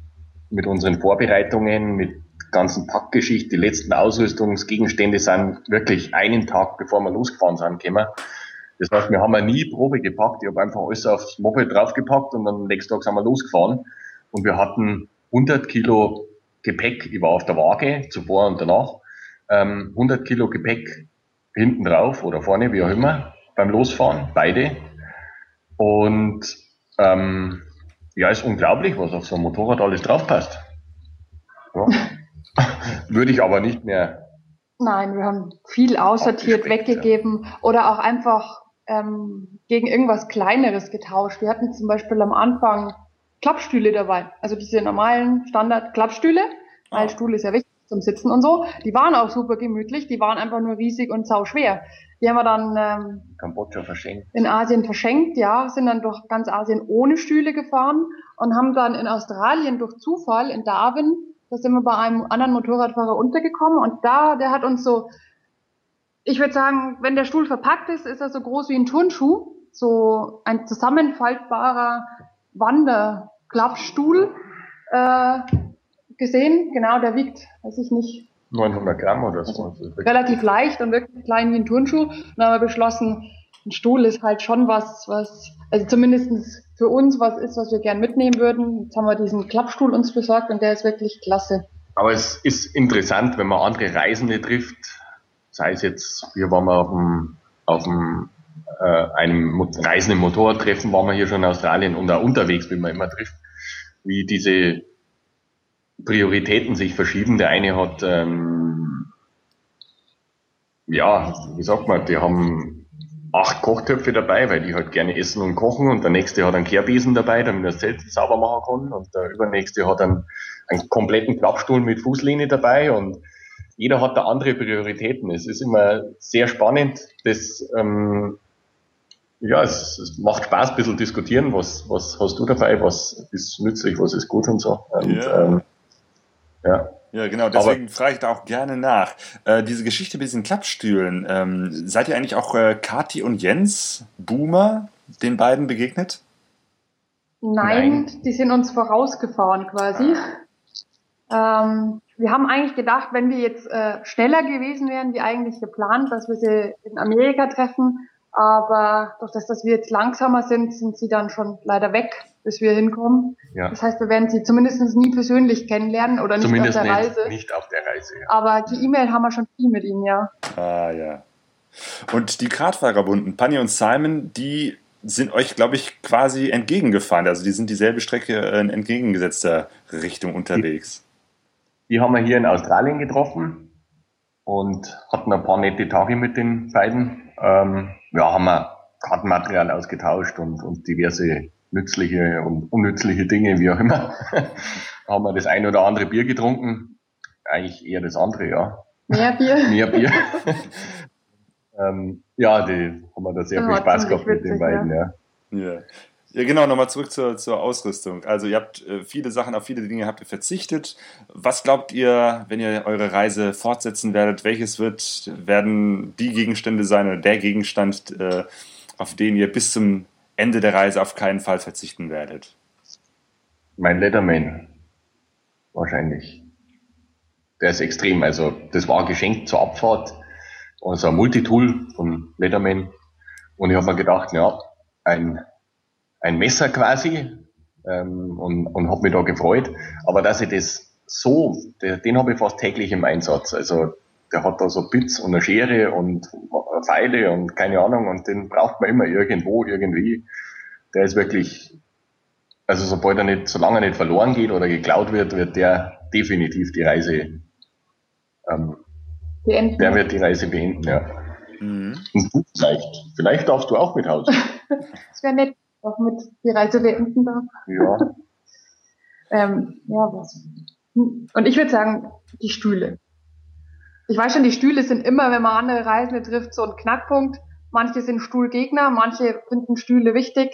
mit unseren Vorbereitungen, mit ganzen Packgeschichte, die letzten Ausrüstungsgegenstände sind wirklich einen Tag, bevor wir losgefahren sind, gekommen. Das heißt, wir haben ja nie Probe gepackt. Ich habe einfach alles aufs Moped draufgepackt und dann am nächsten Tag sind wir losgefahren. Und wir hatten 100 Kilo Gepäck, ich war auf der Waage, zuvor und danach, ähm, 100 Kilo Gepäck hinten drauf oder vorne, wie auch immer, beim Losfahren, beide. Und ähm, ja, ist unglaublich, was auf so ein Motorrad alles draufpasst. Ja. (laughs) Würde ich aber nicht mehr. Nein, wir haben viel aussortiert, weggegeben ja. oder auch einfach ähm, gegen irgendwas Kleineres getauscht. Wir hatten zum Beispiel am Anfang Klappstühle dabei, also diese normalen Standard-Klappstühle, weil oh. Stuhl ist ja wichtig zum Sitzen und so. Die waren auch super gemütlich, die waren einfach nur riesig und sau schwer. Die haben wir dann ähm, Kambodscha verschenkt. In Asien verschenkt, ja, sind dann durch ganz Asien ohne Stühle gefahren und haben dann in Australien durch Zufall in Darwin, da sind wir bei einem anderen Motorradfahrer untergekommen und da, der hat uns so, ich würde sagen, wenn der Stuhl verpackt ist, ist er so groß wie ein Turnschuh, so ein zusammenfaltbarer Wanderklappstuhl äh, gesehen. Genau, der wiegt, weiß ich nicht, 900 Gramm oder so. Also relativ leicht und wirklich klein wie ein Turnschuh. Und dann haben wir beschlossen, ein Stuhl ist halt schon was, was, also zumindest für uns was ist, was wir gern mitnehmen würden. Jetzt haben wir diesen Klappstuhl uns besorgt und der ist wirklich klasse. Aber es ist interessant, wenn man andere Reisende trifft, sei es jetzt, wir waren mal auf dem, auf dem äh, einem reisenden Motorradtreffen, waren wir hier schon in Australien und auch unterwegs, wie man immer trifft, wie diese Prioritäten sich verschieben. Der eine hat, ähm, ja, wie sagt man, die haben acht Kochtöpfe dabei, weil die halt gerne essen und kochen und der nächste hat einen Kehrbesen dabei, damit er das Zelt sauber machen kann und der übernächste hat einen, einen kompletten Klappstuhl mit Fußlehne dabei und jeder hat da andere Prioritäten. Es ist immer sehr spannend, das ähm, ja, es, es, macht Spaß, ein bisschen diskutieren, was, was hast du dabei, was ist nützlich, was ist gut und so. Und, ja. ähm, ja. Ja, genau, deswegen frage ich da auch gerne nach. Äh, diese Geschichte mit diesen Klappstühlen, ähm, seid ihr eigentlich auch äh, Kati und Jens Boomer den beiden begegnet? Nein, Nein. die sind uns vorausgefahren quasi. Ähm, wir haben eigentlich gedacht, wenn wir jetzt äh, schneller gewesen wären, wie eigentlich geplant, dass wir sie in Amerika treffen, aber durch das, dass wir jetzt langsamer sind, sind sie dann schon leider weg, bis wir hinkommen. Ja. Das heißt, wir werden sie zumindest nie persönlich kennenlernen oder nicht zumindest auf der nicht, Reise. Nicht auf der Reise, ja. Aber die E-Mail haben wir schon viel mit ihnen, ja. Ah, ja. Und die Gradfahrerbunden, Panny und Simon, die sind euch, glaube ich, quasi entgegengefahren. Also die sind dieselbe Strecke in entgegengesetzter Richtung unterwegs. Die, die haben wir hier in Australien getroffen und hatten ein paar nette Tage mit den beiden ähm, ja, haben wir Kartenmaterial ausgetauscht und, und diverse nützliche und unnützliche Dinge, wie auch immer. (laughs) haben wir das ein oder andere Bier getrunken. Eigentlich eher das andere, ja. Mehr Bier? (laughs) Mehr Bier. (laughs) ähm, ja, die haben wir da sehr ja, viel Spaß gehabt witzig, mit den beiden, ja. ja. ja. Ja, genau, nochmal zurück zur, zur Ausrüstung. Also ihr habt äh, viele Sachen, auf viele Dinge habt ihr verzichtet. Was glaubt ihr, wenn ihr eure Reise fortsetzen werdet, welches wird, werden die Gegenstände sein oder der Gegenstand, äh, auf den ihr bis zum Ende der Reise auf keinen Fall verzichten werdet? Mein Letterman. Wahrscheinlich. Der ist extrem. Also das war geschenkt zur Abfahrt. Also ein Multitool von Letterman. Und ich habe mir gedacht, ja, ein ein Messer quasi ähm, und, und habe mich da gefreut. Aber dass ich das so, den, den habe ich fast täglich im Einsatz. Also der hat da so Bits und eine Schere und Pfeile und keine Ahnung und den braucht man immer irgendwo, irgendwie. Der ist wirklich, also sobald er nicht, solange er nicht verloren geht oder geklaut wird, wird der definitiv die Reise ähm, beenden. Der wird die Reise beenden, ja. Mhm. Und du vielleicht. Vielleicht darfst du auch mit Hause. (laughs) das wäre nett auch mit die Reise beenden darf. Ja. (laughs) ähm, ja, was? Und ich würde sagen, die Stühle. Ich weiß schon, die Stühle sind immer, wenn man andere Reisende trifft, so ein Knackpunkt. Manche sind Stuhlgegner, manche finden Stühle wichtig.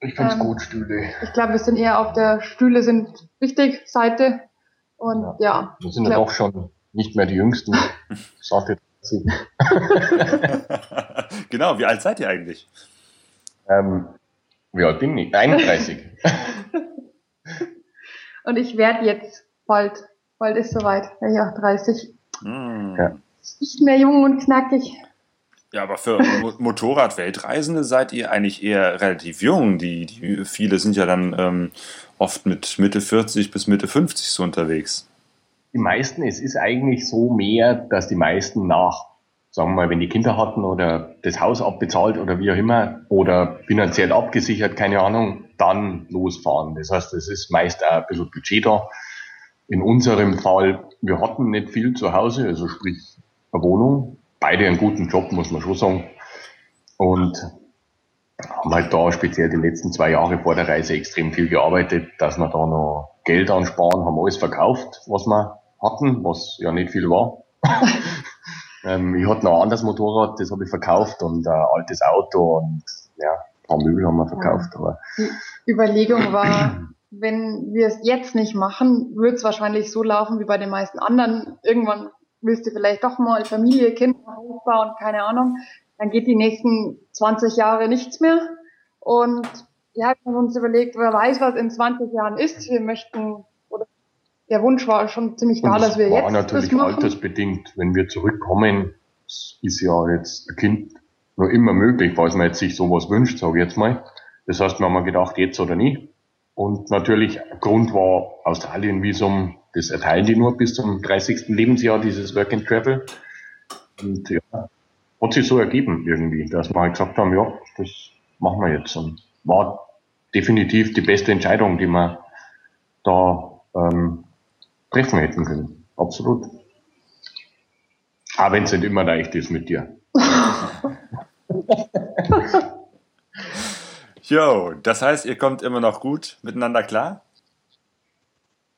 Ich finde es ähm, gut, Stühle. Ich glaube, wir sind eher auf der Stühle sind wichtig Seite. Und ja. ja wir sind ja doch schon nicht mehr die Jüngsten. (laughs) Sagte (laughs) genau, wie alt seid ihr eigentlich? Ähm, wie alt bin ich? 31. (laughs) Und ich werde jetzt bald, bald ist soweit, ja, 30. Mm. Ja. Nicht mehr jung und knackig. Ja, aber für Motorrad-Weltreisende seid ihr eigentlich eher relativ jung. Die, die viele sind ja dann ähm, oft mit Mitte 40 bis Mitte 50 so unterwegs. Die meisten, es ist eigentlich so mehr, dass die meisten nach sagen wir mal, wenn die Kinder hatten oder das Haus abbezahlt oder wie auch immer oder finanziell abgesichert, keine Ahnung, dann losfahren. Das heißt, es ist meist auch ein bisschen Budget da. In unserem Fall, wir hatten nicht viel zu Hause, also sprich eine Wohnung, beide einen guten Job, muss man schon sagen. Und haben halt da speziell die letzten zwei Jahre vor der Reise extrem viel gearbeitet, dass wir da noch Geld ansparen, haben alles verkauft, was wir hatten, was ja nicht viel war. (laughs) ähm, ich hatte noch ein anderes Motorrad, das habe ich verkauft und ein altes Auto und ja, ein paar Möbel haben wir verkauft. Aber die Überlegung war, wenn wir es jetzt nicht machen, wird es wahrscheinlich so laufen wie bei den meisten anderen. Irgendwann willst du vielleicht doch mal Familie, Kinder aufbauen, keine Ahnung. Dann geht die nächsten 20 Jahre nichts mehr. Und ja, wir haben uns überlegt, wer weiß, was in 20 Jahren ist. Wir möchten, oder der Wunsch war schon ziemlich klar, dass wir war jetzt natürlich das machen. altersbedingt. Wenn wir zurückkommen, ist ja jetzt ein Kind nur immer möglich, falls man jetzt sich sowas wünscht, sage ich jetzt mal. Das heißt, wir haben gedacht, jetzt oder nie. Und natürlich, Grund war Australien-Visum, das erteilen die nur bis zum 30. Lebensjahr, dieses Work and Travel. Und ja, hat sich so ergeben irgendwie, dass wir halt gesagt haben, ja, das machen wir jetzt. Und war definitiv die beste Entscheidung, die wir da ähm, treffen hätten können. Absolut. Aber wenn es nicht immer leicht ist mit dir. (laughs) Jo, das heißt, ihr kommt immer noch gut miteinander klar?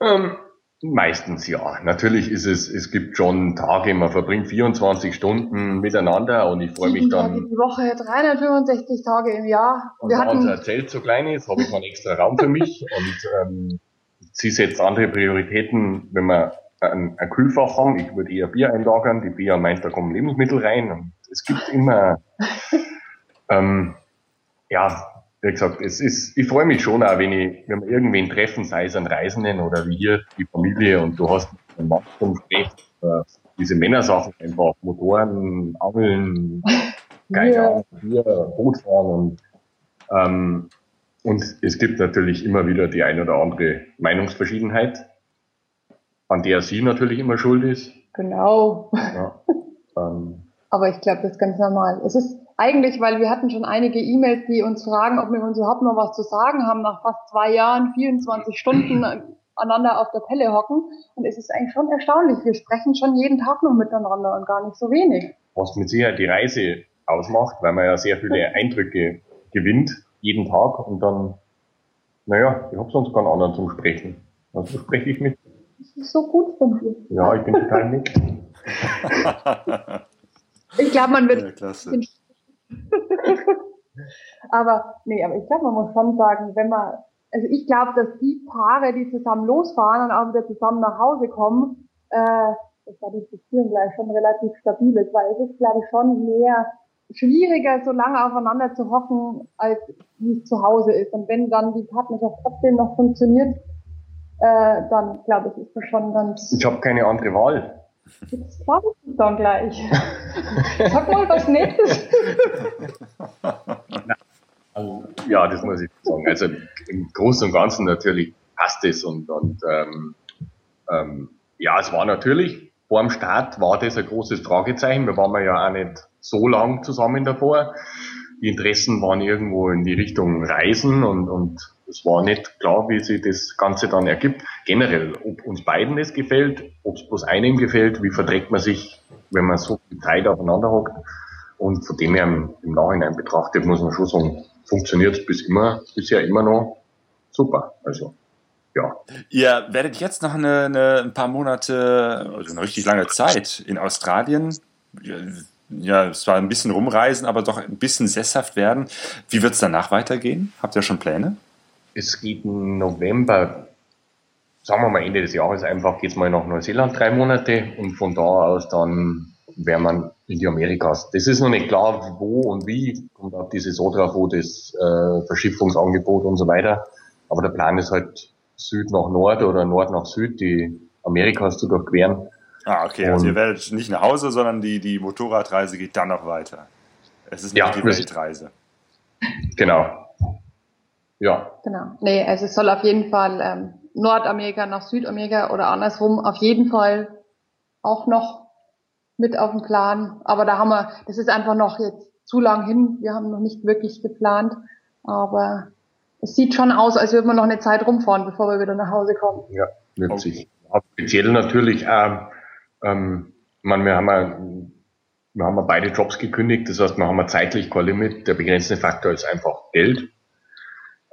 Ähm, meistens ja. Natürlich ist es, es gibt schon Tage, man verbringt 24 Stunden miteinander und ich freue mich Sieben Tage dann. die Woche, 365 Tage im Jahr. Und wir da hatten, unser Zelt so klein ist, habe ich einen extra Raum für mich (laughs) und ähm, sie setzt andere Prioritäten, wenn wir ein, ein Kühlfach haben. Ich würde eher Bier einlagern, die Bier meint, da kommen Lebensmittel rein und es gibt immer, (laughs) ähm, ja, wie gesagt, es ist, ich freue mich schon auch, wenn ich, wenn wir irgendwen treffen, sei es ein Reisenden oder wie hier die Familie und du hast einen zum Sprechen, äh, diese Männersachen einfach, Motoren, Angeln, (laughs) keine. Ahnung, Bier, Boot fahren und ähm, und es gibt natürlich immer wieder die ein oder andere Meinungsverschiedenheit, an der sie natürlich immer schuld ist. genau. Ja. (laughs) ähm, Aber ich glaube, das ist ganz normal. Es ist eigentlich, weil wir hatten schon einige E-Mails, die uns fragen, ob wir uns überhaupt noch was zu sagen haben, nach fast zwei Jahren, 24 Stunden aneinander auf der Pelle hocken. Und es ist eigentlich schon erstaunlich. Wir sprechen schon jeden Tag noch miteinander und gar nicht so wenig. was mit Sicherheit die Reise ausmacht, weil man ja sehr viele Eindrücke gewinnt, jeden Tag und dann, naja, ich habe sonst keinen anderen zum Sprechen. Also spreche ich mit. Das ist so gut von dir. Ja, ich bin total nett. (laughs) Ich glaube, man wird Ja, klasse. (laughs) aber nee, aber ich glaube, man muss schon sagen, wenn man, also ich glaube, dass die Paare, die zusammen losfahren und auch wieder zusammen nach Hause kommen, äh, das war die Beziehung gleich schon relativ stabil ist, weil es ist, glaube ich, schon mehr schwieriger, so lange aufeinander zu hocken, als wie es zu Hause ist. Und wenn dann die Partnerschaft trotzdem noch funktioniert, äh, dann glaube ich, ist das schon ganz, Ich habe keine andere Wahl. Das glaube ich dann gleich. (laughs) Sag mal was Nettes. Also, ja, das muss ich sagen. Also im Großen und Ganzen natürlich passt es und, und ähm, ähm, ja, es war natürlich vor dem Start war das ein großes Fragezeichen. Wir waren ja auch nicht so lang zusammen davor. Die Interessen waren irgendwo in die Richtung Reisen und, und es war nicht klar, wie sich das Ganze dann ergibt. Generell, ob uns beiden das gefällt, ob es bloß einem gefällt, wie verträgt man sich, wenn man so viel Zeit aufeinander hockt. Und von dem her im, Nachhinein betrachtet, muss man schon sagen, funktioniert es bis immer, bisher immer noch super. Also, ja. Ihr werdet jetzt noch eine, eine, ein paar Monate, also eine richtig lange Zeit in Australien, ja, es war ein bisschen rumreisen, aber doch ein bisschen sesshaft werden. Wie wird es danach weitergehen? Habt ihr schon Pläne? Es geht im November, sagen wir mal Ende des Jahres einfach, geht's mal nach Neuseeland drei Monate und von da aus dann wäre man in die Amerikas. Das ist noch nicht klar, wo und wie, kommt auf die Saison drauf, wo das äh, Verschiffungsangebot und so weiter. Aber der Plan ist halt Süd nach Nord oder Nord nach Süd, die Amerikas zu durchqueren. Ah, okay, also Und- ihr werdet nicht nach Hause, sondern die, die Motorradreise geht dann noch weiter. Es ist Ja, nicht die das- Weltreise. Genau. Ja, Genau. Nee, also es soll auf jeden Fall ähm, Nordamerika nach Südamerika oder andersrum auf jeden Fall auch noch mit auf dem Plan. Aber da haben wir, das ist einfach noch jetzt zu lang hin. Wir haben noch nicht wirklich geplant. Aber es sieht schon aus, als würde man noch eine Zeit rumfahren, bevor wir wieder nach Hause kommen. ja, sich. speziell natürlich auch, ähm, man, wir haben ja, wir haben ja beide Jobs gekündigt, das heißt, wir haben ja zeitlich kein Limit. Der begrenzende Faktor ist einfach Geld.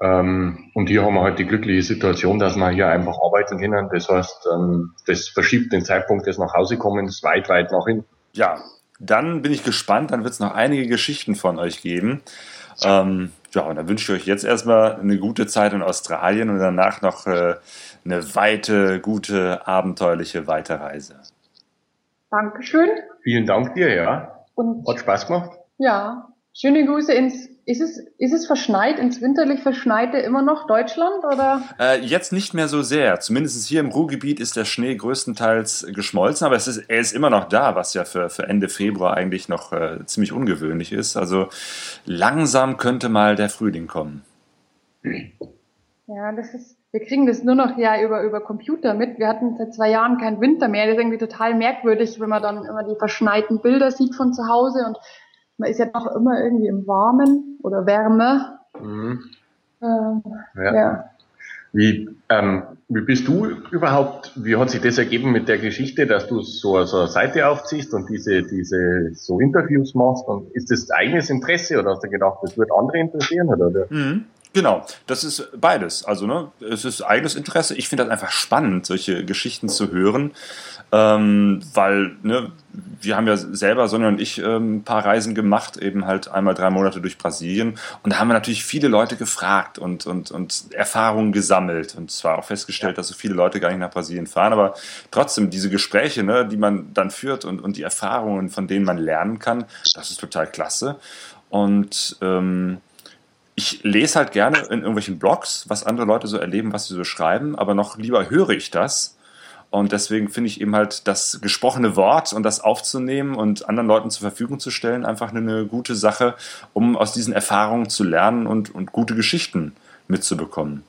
Ähm, und hier haben wir halt die glückliche Situation, dass wir hier einfach arbeiten können. Das heißt, ähm, das verschiebt den Zeitpunkt des Nachhausekommens weit, weit nach hinten. Ja, dann bin ich gespannt. Dann wird es noch einige Geschichten von euch geben. Ähm, ja, und dann wünsche ich euch jetzt erstmal eine gute Zeit in Australien und danach noch äh, eine weite, gute, abenteuerliche Weiterreise. Dankeschön. Vielen Dank dir, ja. Und Hat Spaß gemacht. Ja, schöne Grüße ins ist es, ist es verschneit, ins winterlich verschneite immer noch Deutschland oder? Äh, jetzt nicht mehr so sehr. Zumindest hier im Ruhrgebiet ist der Schnee größtenteils geschmolzen, aber es ist, er ist immer noch da, was ja für, für Ende Februar eigentlich noch äh, ziemlich ungewöhnlich ist. Also langsam könnte mal der Frühling kommen. Ja, das ist, wir kriegen das nur noch ja über, über Computer mit. Wir hatten seit zwei Jahren keinen Winter mehr. Das ist irgendwie total merkwürdig, wenn man dann immer die verschneiten Bilder sieht von zu Hause und man ist ja doch immer irgendwie im Warmen oder Wärme. Mhm. Ähm, ja. ja. Wie, ähm, wie bist du überhaupt, wie hat sich das ergeben mit der Geschichte, dass du so, so eine Seite aufziehst und diese, diese so Interviews machst? Und ist das eigenes Interesse oder hast du gedacht, das wird andere interessieren? Oder? Mhm. Genau, das ist beides. Also, ne, es ist eigenes Interesse. Ich finde das einfach spannend, solche Geschichten zu hören, ähm, weil, ne, wir haben ja selber, Sonja und ich, ähm, ein paar Reisen gemacht, eben halt einmal drei Monate durch Brasilien. Und da haben wir natürlich viele Leute gefragt und, und, und Erfahrungen gesammelt. Und zwar auch festgestellt, dass so viele Leute gar nicht nach Brasilien fahren. Aber trotzdem, diese Gespräche, ne, die man dann führt und, und die Erfahrungen, von denen man lernen kann, das ist total klasse. Und ähm, ich lese halt gerne in irgendwelchen Blogs, was andere Leute so erleben, was sie so schreiben, aber noch lieber höre ich das. Und deswegen finde ich eben halt das gesprochene Wort und das aufzunehmen und anderen Leuten zur Verfügung zu stellen, einfach eine gute Sache, um aus diesen Erfahrungen zu lernen und, und gute Geschichten mitzubekommen.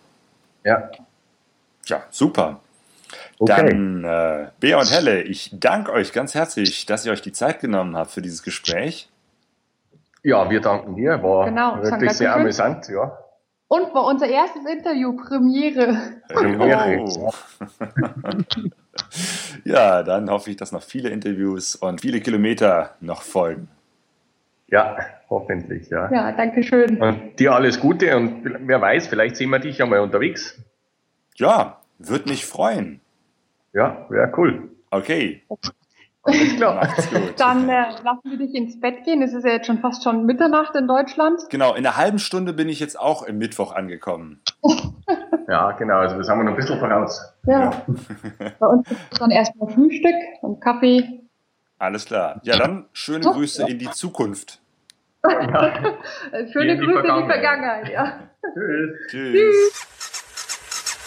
Ja. Ja, super. Okay. Dann, äh, Bea und Helle, ich danke euch ganz herzlich, dass ihr euch die Zeit genommen habt für dieses Gespräch. Ja, wir danken dir. War genau, wirklich sehr amüsant, ja. Und war unser erstes Interview, Premiere. Premiere. Oh. (laughs) ja, dann hoffe ich, dass noch viele Interviews und viele Kilometer noch folgen. Ja, hoffentlich, ja. Ja, danke schön. Und dir alles Gute und wer weiß, vielleicht sehen wir dich ja mal unterwegs. Ja, würde mich freuen. Ja, wäre cool. Okay. Alles (laughs) klar. Dann äh, lassen wir dich ins Bett gehen. Es ist ja jetzt schon fast schon Mitternacht in Deutschland. Genau, in einer halben Stunde bin ich jetzt auch im Mittwoch angekommen. (laughs) ja, genau. Also das haben wir noch ein bisschen voraus. Ja. ja. (laughs) Bei uns ist dann erstmal Frühstück und Kaffee. Alles klar. Ja, dann schöne Grüße ja. in die Zukunft. Ja. schöne Grüße in die Vergangenheit, ja. Tschüss. Tschüss. Tschüss.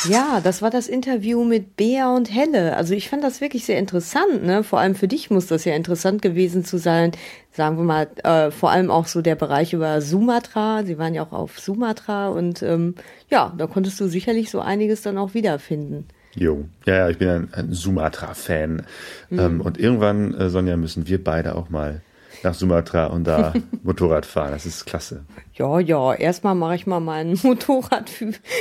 Ja, das war das Interview mit Bea und Helle. Also ich fand das wirklich sehr interessant, ne? Vor allem für dich muss das ja interessant gewesen zu sein. Sagen wir mal, äh, vor allem auch so der Bereich über Sumatra. Sie waren ja auch auf Sumatra und ähm, ja, da konntest du sicherlich so einiges dann auch wiederfinden. Jo, ja, ja, ich bin ein, ein Sumatra-Fan. Mhm. Ähm, und irgendwann, äh, Sonja, müssen wir beide auch mal nach Sumatra und da (laughs) Motorrad fahren. Das ist klasse. Ja, ja. Erstmal mache ich mal meinen (laughs) Motorrad,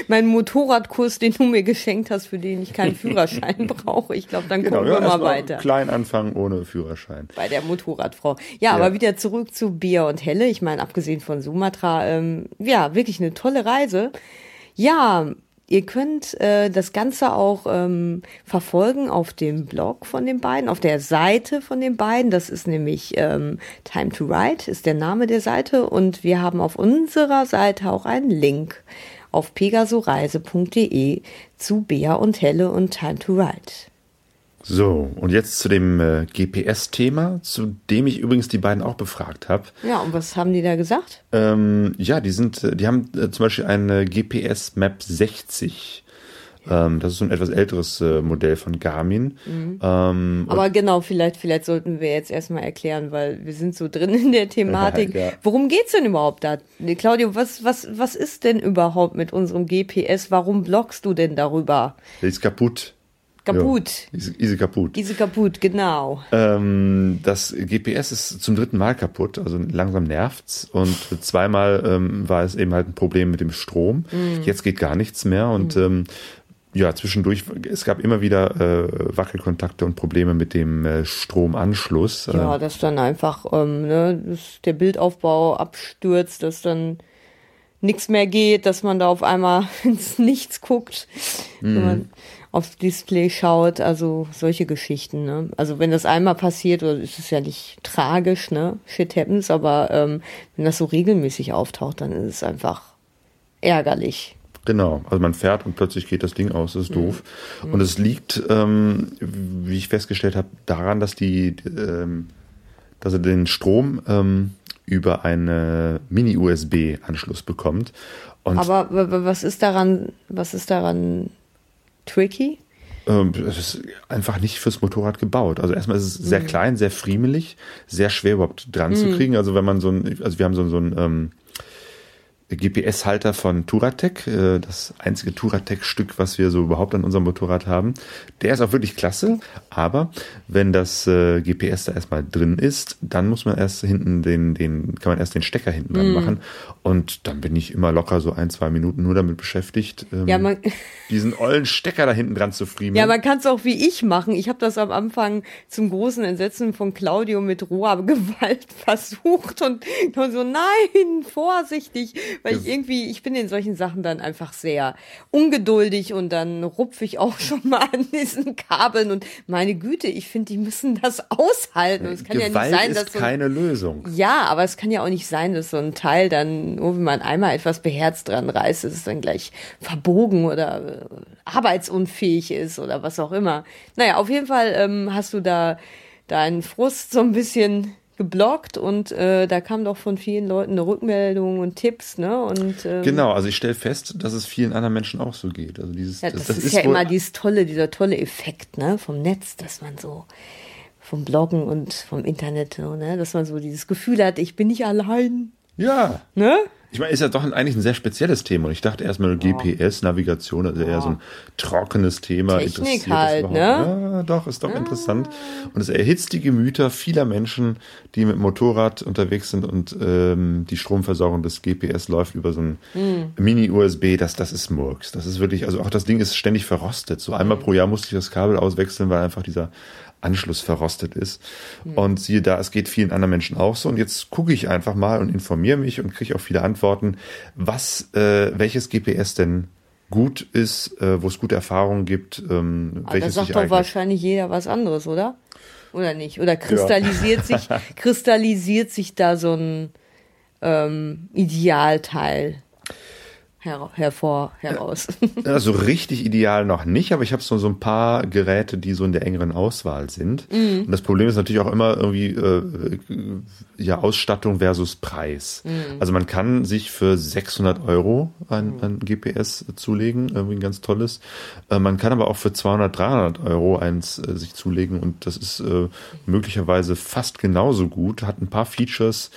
meinen Motorradkurs, den du mir geschenkt hast, für den ich keinen Führerschein (laughs) brauche. Ich glaube, dann genau, gucken wir ja, mal weiter. Klein anfangen ohne Führerschein. Bei der Motorradfrau. Ja, ja, aber wieder zurück zu Bier und Helle. Ich meine, abgesehen von Sumatra, ähm, ja, wirklich eine tolle Reise. Ja, Ihr könnt äh, das Ganze auch ähm, verfolgen auf dem Blog von den beiden, auf der Seite von den beiden. Das ist nämlich ähm, Time to Write, ist der Name der Seite. Und wir haben auf unserer Seite auch einen Link auf pegasoreise.de zu Bea und Helle und Time to Write. So, und jetzt zu dem äh, GPS-Thema, zu dem ich übrigens die beiden auch befragt habe. Ja, und was haben die da gesagt? Ähm, ja, die sind, äh, die haben äh, zum Beispiel eine GPS Map 60. Ähm, das ist so ein etwas älteres äh, Modell von Garmin. Mhm. Ähm, Aber genau, vielleicht, vielleicht sollten wir jetzt erstmal erklären, weil wir sind so drin in der Thematik. (laughs) ja. Worum geht's denn überhaupt da? Claudio, was, was, was ist denn überhaupt mit unserem GPS? Warum bloggst du denn darüber? Der ist kaputt. Kaputt. Ja, Ise kaputt. Ise kaputt, genau. Ähm, das GPS ist zum dritten Mal kaputt, also langsam nervt's. Und zweimal ähm, war es eben halt ein Problem mit dem Strom. Mhm. Jetzt geht gar nichts mehr. Und mhm. ähm, ja, zwischendurch, es gab immer wieder äh, Wackelkontakte und Probleme mit dem äh, Stromanschluss. Ja, dass dann einfach ähm, ne, dass der Bildaufbau abstürzt, dass dann nichts mehr geht, dass man da auf einmal (laughs) ins Nichts guckt, mhm. Aufs Display schaut, also solche Geschichten. Ne? Also wenn das einmal passiert, ist es ja nicht tragisch, ne? Shit happens, aber ähm, wenn das so regelmäßig auftaucht, dann ist es einfach ärgerlich. Genau, also man fährt und plötzlich geht das Ding aus, das ist mhm. doof. Und es liegt, ähm, wie ich festgestellt habe, daran, dass die, ähm, dass er den Strom ähm, über einen Mini-USB-Anschluss bekommt. Und Aber was ist daran, was ist daran tricky? Ähm, es ist einfach nicht fürs Motorrad gebaut. Also erstmal ist es sehr mhm. klein, sehr friemelig, sehr schwer überhaupt dran mhm. zu kriegen. Also wenn man so ein, also wir haben so, so ein ähm, GPS-Halter von Turatec, äh, das einzige Turatec-Stück, was wir so überhaupt an unserem Motorrad haben. Der ist auch wirklich klasse, aber wenn das äh, GPS da erstmal drin ist, dann muss man erst hinten den, den, kann man erst den Stecker hinten dran mm. machen und dann bin ich immer locker so ein, zwei Minuten nur damit beschäftigt, ähm, ja, man (laughs) diesen ollen Stecker da hinten dran zu friemeln. Ja, man kann es auch wie ich machen. Ich habe das am Anfang zum großen Entsetzen von Claudio mit roher Gewalt (laughs) versucht und so, nein, vorsichtig, weil ich irgendwie, ich bin in solchen Sachen dann einfach sehr ungeduldig und dann rupfe ich auch (laughs) schon mal an diesen Kabeln und meine Güte, ich finde, die müssen das aushalten. Und es kann Gewalt ja nicht sein, dass so ein, keine Lösung. Ja, aber es kann ja auch nicht sein, dass so ein Teil dann, nur wenn man einmal etwas beherzt dran reißt, dass es dann gleich verbogen oder äh, arbeitsunfähig ist oder was auch immer. Naja, auf jeden Fall ähm, hast du da deinen Frust so ein bisschen geblockt und äh, da kam doch von vielen Leuten eine Rückmeldung und Tipps, ne? Und ähm, genau, also ich stelle fest, dass es vielen anderen Menschen auch so geht. Also dieses, ja, das, das, ist, ist ja immer dieses tolle, dieser tolle Effekt, ne, vom Netz, dass man so vom Bloggen und vom Internet, ne, dass man so dieses Gefühl hat, ich bin nicht allein. Ja. Ne? Ich meine, ist ja doch eigentlich ein sehr spezielles Thema. Und ich dachte erstmal GPS, Navigation, also eher so ein trockenes Thema. Technik halt, ne? Ja, doch, ist doch ja. interessant. Und es erhitzt die Gemüter vieler Menschen, die mit Motorrad unterwegs sind und ähm, die Stromversorgung des GPS läuft über so ein hm. Mini-USB. Das, das ist Murks. Das ist wirklich, also auch das Ding ist ständig verrostet. So einmal hm. pro Jahr musste ich das Kabel auswechseln, weil einfach dieser Anschluss verrostet ist. Mhm. Und siehe da, es geht vielen anderen Menschen auch so. Und jetzt gucke ich einfach mal und informiere mich und kriege auch viele Antworten, was, äh, welches GPS denn gut ist, äh, wo es gute Erfahrungen gibt. Ähm, Aber da sagt doch wahrscheinlich jeder was anderes, oder? Oder nicht? Oder kristallisiert ja. sich, (laughs) kristallisiert sich da so ein ähm, Idealteil? Her hervor, heraus. Also richtig ideal noch nicht, aber ich habe so, so ein paar Geräte, die so in der engeren Auswahl sind. Mm. Und das Problem ist natürlich auch immer irgendwie äh, ja Ausstattung versus Preis. Mm. Also man kann sich für 600 Euro ein, ein GPS zulegen, irgendwie ein ganz tolles. Äh, man kann aber auch für 200, 300 Euro eins äh, sich zulegen und das ist äh, möglicherweise fast genauso gut, hat ein paar Features,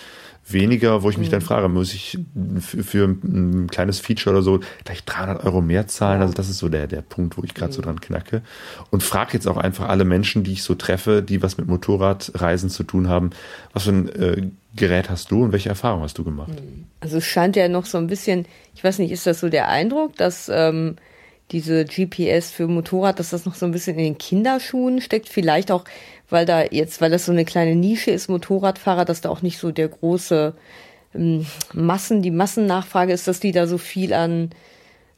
weniger, wo ich mich dann mhm. frage, muss ich für, für, ein kleines Feature oder so gleich 300 Euro mehr zahlen? Also das ist so der, der Punkt, wo ich gerade so mhm. dran knacke. Und frage jetzt auch einfach alle Menschen, die ich so treffe, die was mit Motorradreisen zu tun haben, was für ein äh, Gerät hast du und welche Erfahrungen hast du gemacht? Mhm. Also es scheint ja noch so ein bisschen, ich weiß nicht, ist das so der Eindruck, dass ähm, diese GPS für Motorrad, dass das noch so ein bisschen in den Kinderschuhen steckt, vielleicht auch weil da jetzt, weil das so eine kleine Nische ist, Motorradfahrer, dass da auch nicht so der große ähm, Massen, die Massennachfrage ist, dass die da so viel an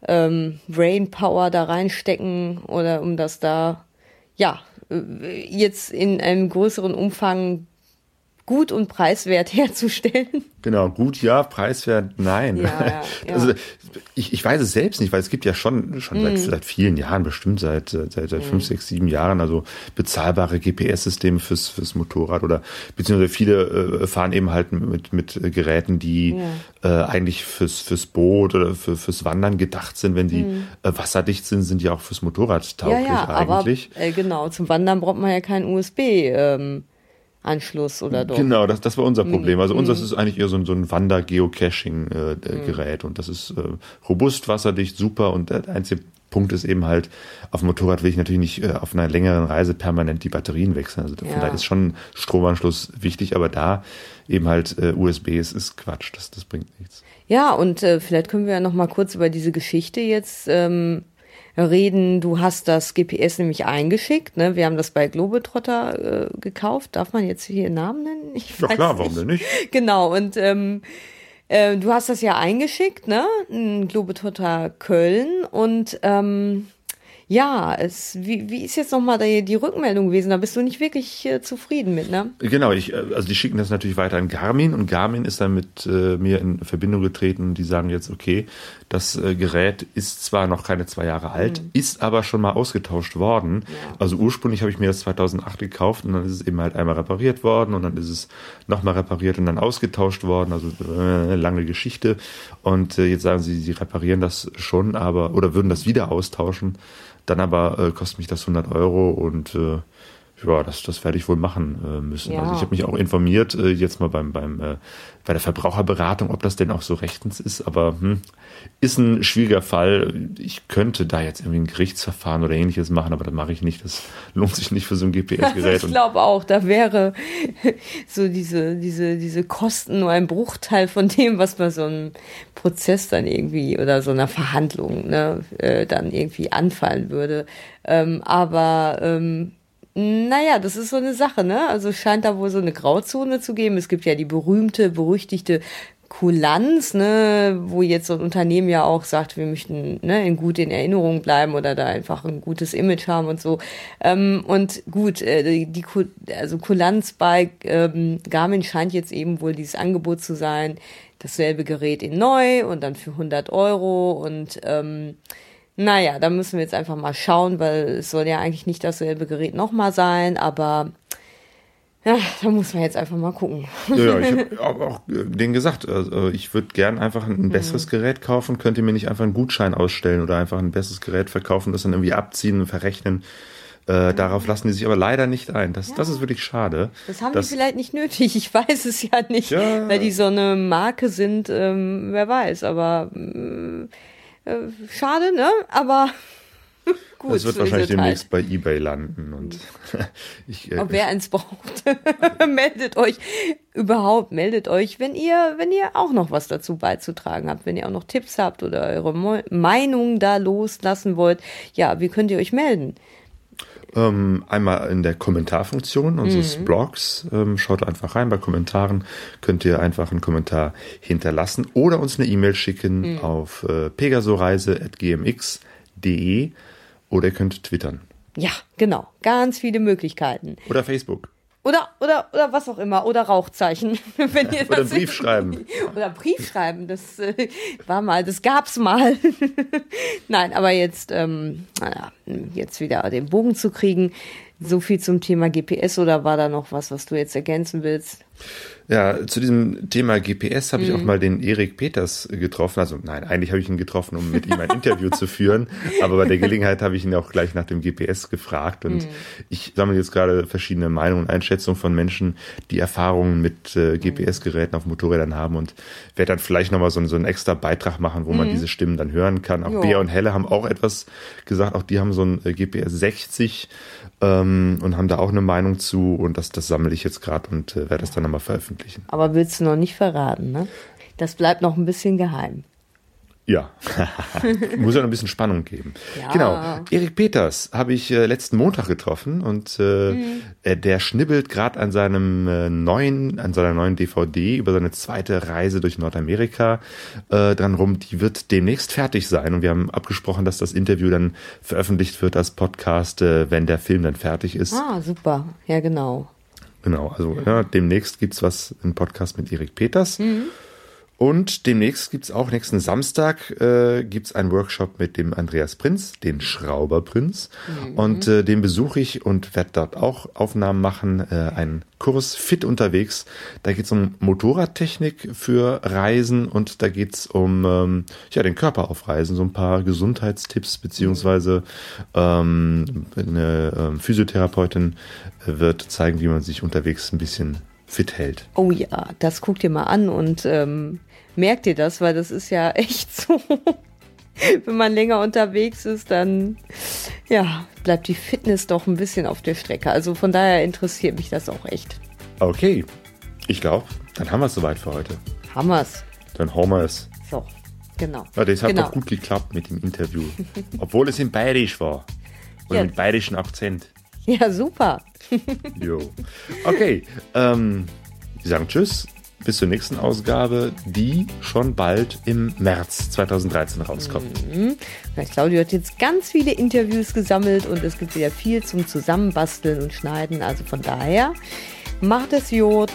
ähm, Brainpower da reinstecken oder um das da, ja, äh, jetzt in einem größeren Umfang gut und preiswert (laughs) herzustellen. Genau, gut ja, preiswert nein. Ja, ja. (laughs) Also ich, ich weiß es selbst nicht, weil es gibt ja schon schon mm. seit, seit vielen Jahren, bestimmt seit seit, seit mm. fünf, sechs, sieben Jahren, also bezahlbare GPS-Systeme fürs fürs Motorrad oder beziehungsweise viele äh, fahren eben halt mit mit Geräten, die ja. äh, eigentlich fürs fürs Boot oder für, fürs Wandern gedacht sind. Wenn die mm. äh, wasserdicht sind, sind die auch fürs Motorrad tauglich ja, ja, eigentlich. Aber, äh, genau, zum Wandern braucht man ja kein USB. Ähm Anschluss oder doch. Genau, das, das war unser mhm. Problem. Also unseres mhm. ist eigentlich eher so ein, so ein Wander-Geocaching-Gerät äh, und das ist äh, robust, wasserdicht, super und der einzige Punkt ist eben halt, auf dem Motorrad will ich natürlich nicht äh, auf einer längeren Reise permanent die Batterien wechseln. Also von ja. daher ist schon Stromanschluss wichtig, aber da eben halt äh, USB ist, ist Quatsch, das, das bringt nichts. Ja, und äh, vielleicht können wir ja noch mal kurz über diese Geschichte jetzt ähm, reden. Du hast das GPS nämlich eingeschickt. Ne? Wir haben das bei Globetrotter äh, gekauft. Darf man jetzt hier Namen nennen? Ich ja klar, warum denn nicht? (laughs) Genau, und ähm, äh, du hast das ja eingeschickt, ne? Globetrotter Köln und ähm, ja, es, wie, wie ist jetzt nochmal die, die Rückmeldung gewesen? Da bist du nicht wirklich äh, zufrieden mit, ne? Genau, ich, äh, also die schicken das natürlich weiter an Garmin und Garmin ist dann mit äh, mir in Verbindung getreten und die sagen jetzt, okay, das äh, Gerät ist zwar noch keine zwei Jahre alt, mhm. ist aber schon mal ausgetauscht worden. Ja. Also ursprünglich habe ich mir das 2008 gekauft und dann ist es eben halt einmal repariert worden und dann ist es nochmal repariert und dann ausgetauscht worden. Also äh, lange Geschichte. Und äh, jetzt sagen sie, sie reparieren das schon, aber oder würden das wieder austauschen. Dann aber äh, kostet mich das 100 Euro und äh, ja, das, das werde ich wohl machen äh, müssen. Ja. Also ich habe mich auch informiert, äh, jetzt mal beim, beim äh, bei der Verbraucherberatung, ob das denn auch so rechtens ist, aber hm, ist ein schwieriger Fall. Ich könnte da jetzt irgendwie ein Gerichtsverfahren oder ähnliches machen, aber das mache ich nicht. Das lohnt sich nicht für so ein (laughs) GPS-Gerät. ich glaube auch, da wäre (laughs) so diese, diese, diese Kosten nur ein Bruchteil von dem, was bei so einem Prozess dann irgendwie oder so einer Verhandlung ne, äh, dann irgendwie anfallen würde. Ähm, aber ähm, naja, das ist so eine Sache, ne? Also scheint da wohl so eine Grauzone zu geben. Es gibt ja die berühmte, berüchtigte Kulanz, ne, wo jetzt so ein Unternehmen ja auch sagt, wir möchten ne, in gut in Erinnerung bleiben oder da einfach ein gutes Image haben und so. Ähm, und gut, äh, die also Kulanz bei ähm, Garmin scheint jetzt eben wohl dieses Angebot zu sein, dasselbe Gerät in neu und dann für 100 Euro und ähm, naja, da müssen wir jetzt einfach mal schauen, weil es soll ja eigentlich nicht dasselbe Gerät nochmal sein, aber ja, da muss man jetzt einfach mal gucken. Ja, ja ich (laughs) habe auch, auch denen gesagt, also ich würde gern einfach ein mhm. besseres mhm. Gerät kaufen. Könnt ihr mir nicht einfach einen Gutschein ausstellen oder einfach ein besseres Gerät verkaufen, das dann irgendwie abziehen und verrechnen? Äh, darauf lassen die sich aber leider nicht ein. Das, ja. das ist wirklich schade. Das haben das, die vielleicht nicht nötig. Ich (laughs) weiß es ja nicht, ja. weil die so eine Marke sind. Ähm, wer weiß, aber äh, äh, schade, ne? Aber (laughs) gut. Das wird wahrscheinlich demnächst bei eBay landen und (laughs) ich. Äh, Ob wer eins braucht, (laughs) meldet euch überhaupt, meldet euch, wenn ihr, wenn ihr auch noch was dazu beizutragen habt, wenn ihr auch noch Tipps habt oder eure Mo Meinung da loslassen wollt. Ja, wie könnt ihr euch melden? Ähm, einmal in der Kommentarfunktion unseres mhm. Blogs. Ähm, schaut einfach rein. Bei Kommentaren könnt ihr einfach einen Kommentar hinterlassen oder uns eine E-Mail schicken mhm. auf äh, pegasoreise.gmx.de oder ihr könnt twittern. Ja, genau. Ganz viele Möglichkeiten. Oder Facebook. Oder, oder, oder was auch immer. Oder Rauchzeichen. (laughs) Wenn ihr oder Brief schreiben. (laughs) Oder Brief schreiben. Das äh, war mal, das gab's mal. (laughs) Nein, aber jetzt, ähm, naja, jetzt wieder den Bogen zu kriegen. So viel zum Thema GPS oder war da noch was, was du jetzt ergänzen willst? Ja, zu diesem Thema GPS habe ich auch mhm. mal den Erik Peters getroffen. Also nein, eigentlich habe ich ihn getroffen, um mit ihm ein Interview zu führen. Aber bei der Gelegenheit habe ich ihn auch gleich nach dem GPS gefragt. Und mhm. ich sammle jetzt gerade verschiedene Meinungen und Einschätzungen von Menschen, die Erfahrungen mit äh, mhm. GPS-Geräten auf Motorrädern haben und werde dann vielleicht nochmal so, so einen extra Beitrag machen, wo mhm. man diese Stimmen dann hören kann. Auch jo. Bea und Helle haben auch etwas gesagt. Auch die haben so ein äh, GPS 60 ähm, und haben da auch eine Meinung zu. Und das, das sammle ich jetzt gerade und äh, werde das dann nochmal veröffentlichen. Aber willst du noch nicht verraten, ne? Das bleibt noch ein bisschen geheim. Ja, (laughs) muss ja noch ein bisschen Spannung geben. Ja. Genau. Erik Peters habe ich äh, letzten Montag getroffen und äh, mhm. äh, der schnibbelt gerade an seinem äh, neuen, an seiner neuen DVD über seine zweite Reise durch Nordamerika äh, dran rum. Die wird demnächst fertig sein und wir haben abgesprochen, dass das Interview dann veröffentlicht wird als Podcast, äh, wenn der Film dann fertig ist. Ah, super. Ja, genau. Genau, also ja, demnächst gibt's was, ein Podcast mit Erik Peters. Mhm. Und demnächst gibt's auch nächsten Samstag äh, gibt's einen Workshop mit dem Andreas Prinz, den Schrauberprinz. Mhm. Und äh, den besuche ich und werde dort auch Aufnahmen machen. Äh, einen Kurs Fit unterwegs. Da geht's um Motorradtechnik für Reisen und da geht's um ähm, ja den Körper auf Reisen, so ein paar Gesundheitstipps beziehungsweise ähm, eine ähm, Physiotherapeutin wird zeigen, wie man sich unterwegs ein bisschen fit hält. Oh ja, das guck dir mal an und ähm, merkt ihr das, weil das ist ja (laughs) echt so. Wenn man länger unterwegs ist, dann ja, bleibt die Fitness doch ein bisschen auf der Strecke. Also von daher interessiert mich das auch echt. Okay, ich glaube, dann haben wir es soweit für heute. Haben wir es. Dann haben wir es. So. Genau. Ja, das hat genau. doch gut geklappt mit dem Interview. (laughs) Obwohl es in Bayerisch war. Und Ja. mit bayerischem Akzent. Ja, super. Jo. Okay, ähm, wir sagen Tschüss. Bis zur nächsten Ausgabe, die schon bald im März 2013 rauskommt. Ja, Claudio hat jetzt ganz viele Interviews gesammelt und es gibt wieder viel zum Zusammenbasteln und Schneiden. Also von daher, macht es Jod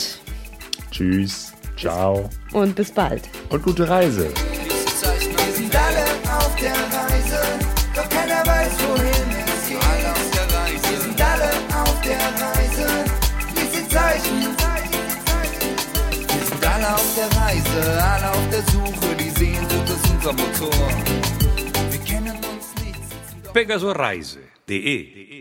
Tschüss, ciao und bis bald. und gute Reise. Wir sind alle auf der Reise, alle auf der pegasoreise.de